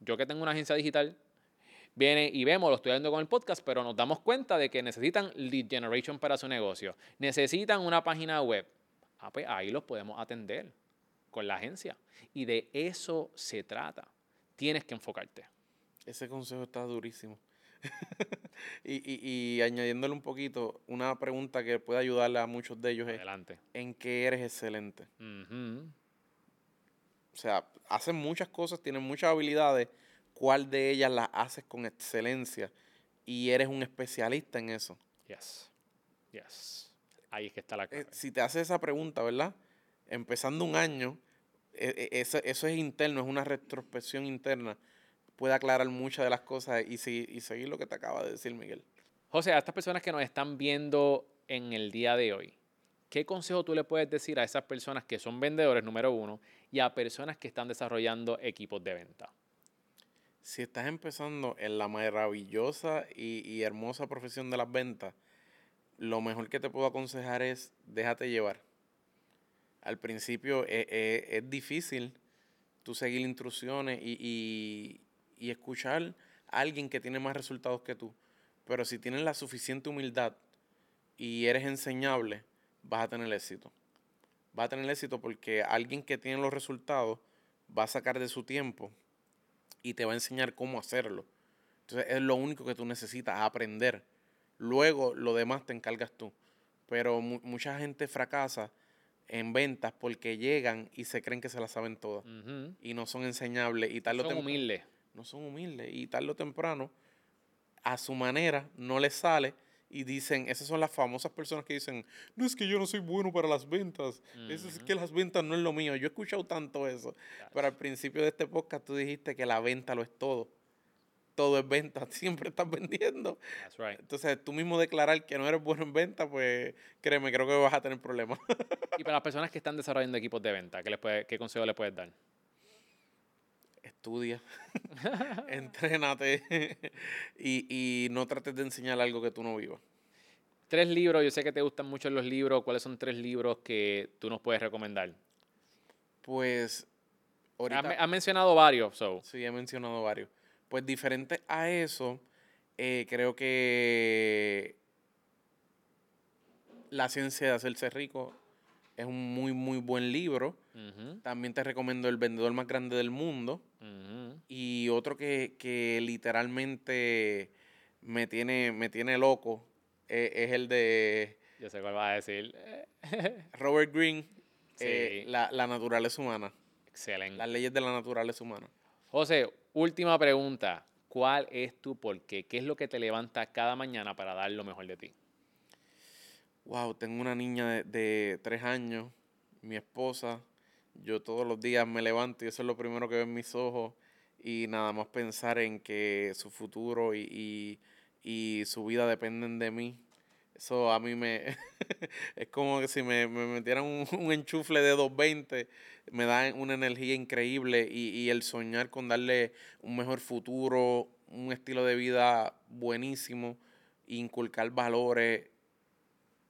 yo que tengo una agencia digital, viene y vemos, lo estoy viendo con el podcast, pero nos damos cuenta de que necesitan lead generation para su negocio, necesitan una página web. Ah, pues ahí los podemos atender con la agencia. Y de eso se trata. Tienes que enfocarte. Ese consejo está durísimo. y, añadiéndole un poquito, una pregunta que puede ayudarle a muchos de ellos Adelante. es, ¿en qué eres excelente? O sea, hacen muchas cosas, tienen muchas habilidades. ¿Cuál de ellas las haces con excelencia? Y eres un especialista en eso. Yes. Yes. Ahí es que está la cosa. Eh, si te haces esa pregunta, ¿verdad? Empezando un año, e, e, eso, es interno, es una retrospección interna. Puede aclarar muchas de las cosas y, y seguir lo que te acaba de decir Miguel. José, a estas personas que nos están viendo en el día de hoy, ¿qué consejo tú le puedes decir a esas personas que son vendedores, número uno, y a personas que están desarrollando equipos de venta? Si estás empezando en la maravillosa y, hermosa profesión de las ventas, lo mejor que te puedo aconsejar es déjate llevar. Al principio e, e, es, difícil tú seguir instrucciones y, y, escuchar a alguien que tiene más resultados que tú. Pero si tienes la suficiente humildad y eres enseñable, vas a tener éxito va a tener éxito porque alguien que tiene los resultados va a sacar de su tiempo y te va a enseñar cómo hacerlo. Entonces es lo único que tú necesitas, aprender. Luego lo demás te encargas tú. Pero mucha gente fracasa en ventas porque llegan y se creen que se las saben todas. Y no son enseñables. Y tal no son humildes. No son humildes. Y tarde o temprano, a su manera, no les sale y dicen, esas son las famosas personas que dicen, no es que yo no soy bueno para las ventas, es que las ventas no es lo mío. Yo he escuchado tanto eso, pero al principio de este podcast tú dijiste que la venta lo es todo. Todo es venta, siempre estás vendiendo. Entonces, tú mismo declarar que no eres bueno en venta, pues créeme, creo que vas a tener problemas. y para las personas que están desarrollando equipos de venta, ¿qué, les puede, qué consejo le puedes dar? Estudia, entrénate y, no trates de enseñar algo que tú no vivas. Tres libros, yo sé que te gustan mucho los libros. ¿Cuáles son tres libros que tú nos puedes recomendar? Pues ahorita, Has, has mencionado varios, so. sí, he mencionado varios. Pues diferente a eso, eh, creo que La ciencia de hacerse rico es un muy, muy buen libro. También te recomiendo El vendedor más grande del mundo. Y otro que, que literalmente me tiene, me tiene loco eh, es el de Yo sé cuál vas a decir. Robert Greene, eh, la, la naturaleza humana, Excelente. las leyes de la naturaleza humana. José, última pregunta. ¿Cuál es tu porqué? ¿Qué es lo que te levanta cada mañana para dar lo mejor de ti? Wow, tengo una niña de, de tres años, mi esposa. Yo todos los días me levanto y eso es lo primero que veo en mis ojos. Y nada más pensar en que su futuro y, y- su vida dependen de mí. Eso a mí me. es como que si me, me metieran un, un enchufle de 220, me da una energía increíble. Y, y el soñar con darle un mejor futuro, un estilo de vida buenísimo, inculcar valores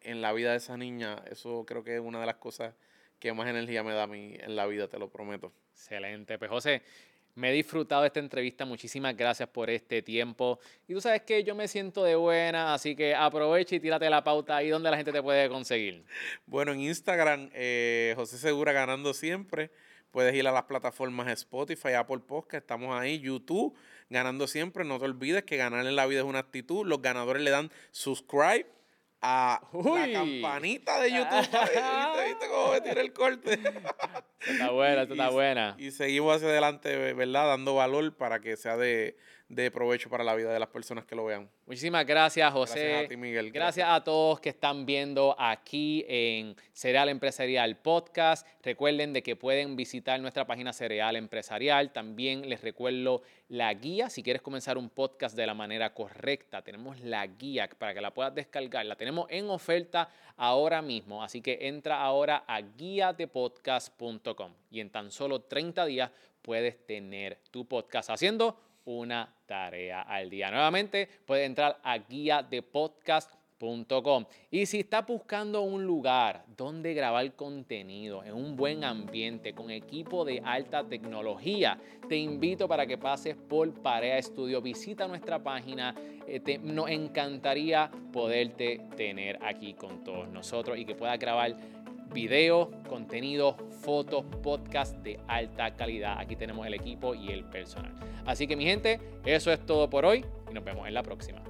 en la vida de esa niña, eso creo que es una de las cosas que más energía me da a mí en la vida, te lo prometo. Excelente. Pues José, me he disfrutado de esta entrevista. Muchísimas gracias por este tiempo. Y tú sabes que yo me siento de buena, así que aprovecha y tírate la pauta ahí donde la gente te puede conseguir. Bueno, en Instagram, eh, José Segura ganando siempre. Puedes ir a las plataformas Spotify, Apple Podcast, estamos ahí, YouTube, ganando siempre. No te olvides que ganar en la vida es una actitud. Los ganadores le dan subscribe a Uy. la campanita de YouTube. ¿Viste, ¿Viste cómo me tira el corte? Está buena, está buena. Y seguimos hacia adelante, ¿verdad? Dando valor para que sea de, de provecho para la vida de las personas que lo vean. Muchísimas gracias, José. Gracias a ti, Miguel. Gracias a todos que están viendo aquí en Cereal Empresarial Podcast. Recuerden de que pueden visitar nuestra página Cereal Empresarial. También les recuerdo la guía. Si quieres comenzar un podcast de la manera correcta, tenemos la guía para que la puedas descargar. La tenemos en oferta ahora mismo. Así que entra ahora a guiadepodcast.com y en tan solo 30 días puedes tener tu podcast haciendo una tarea al día. Nuevamente, puedes entrar a guiadepodcast.com. Y si estás buscando un lugar donde grabar contenido en un buen ambiente con equipo de alta tecnología, te invito para que pases por Parea Studio. Visita nuestra página. Eh, te- nos encantaría poderte tener aquí con todos nosotros y que puedas grabar video, contenido, fotos, podcast de alta calidad. Aquí tenemos el equipo y el personal. Así que mi gente, eso es todo por hoy y nos vemos en la próxima.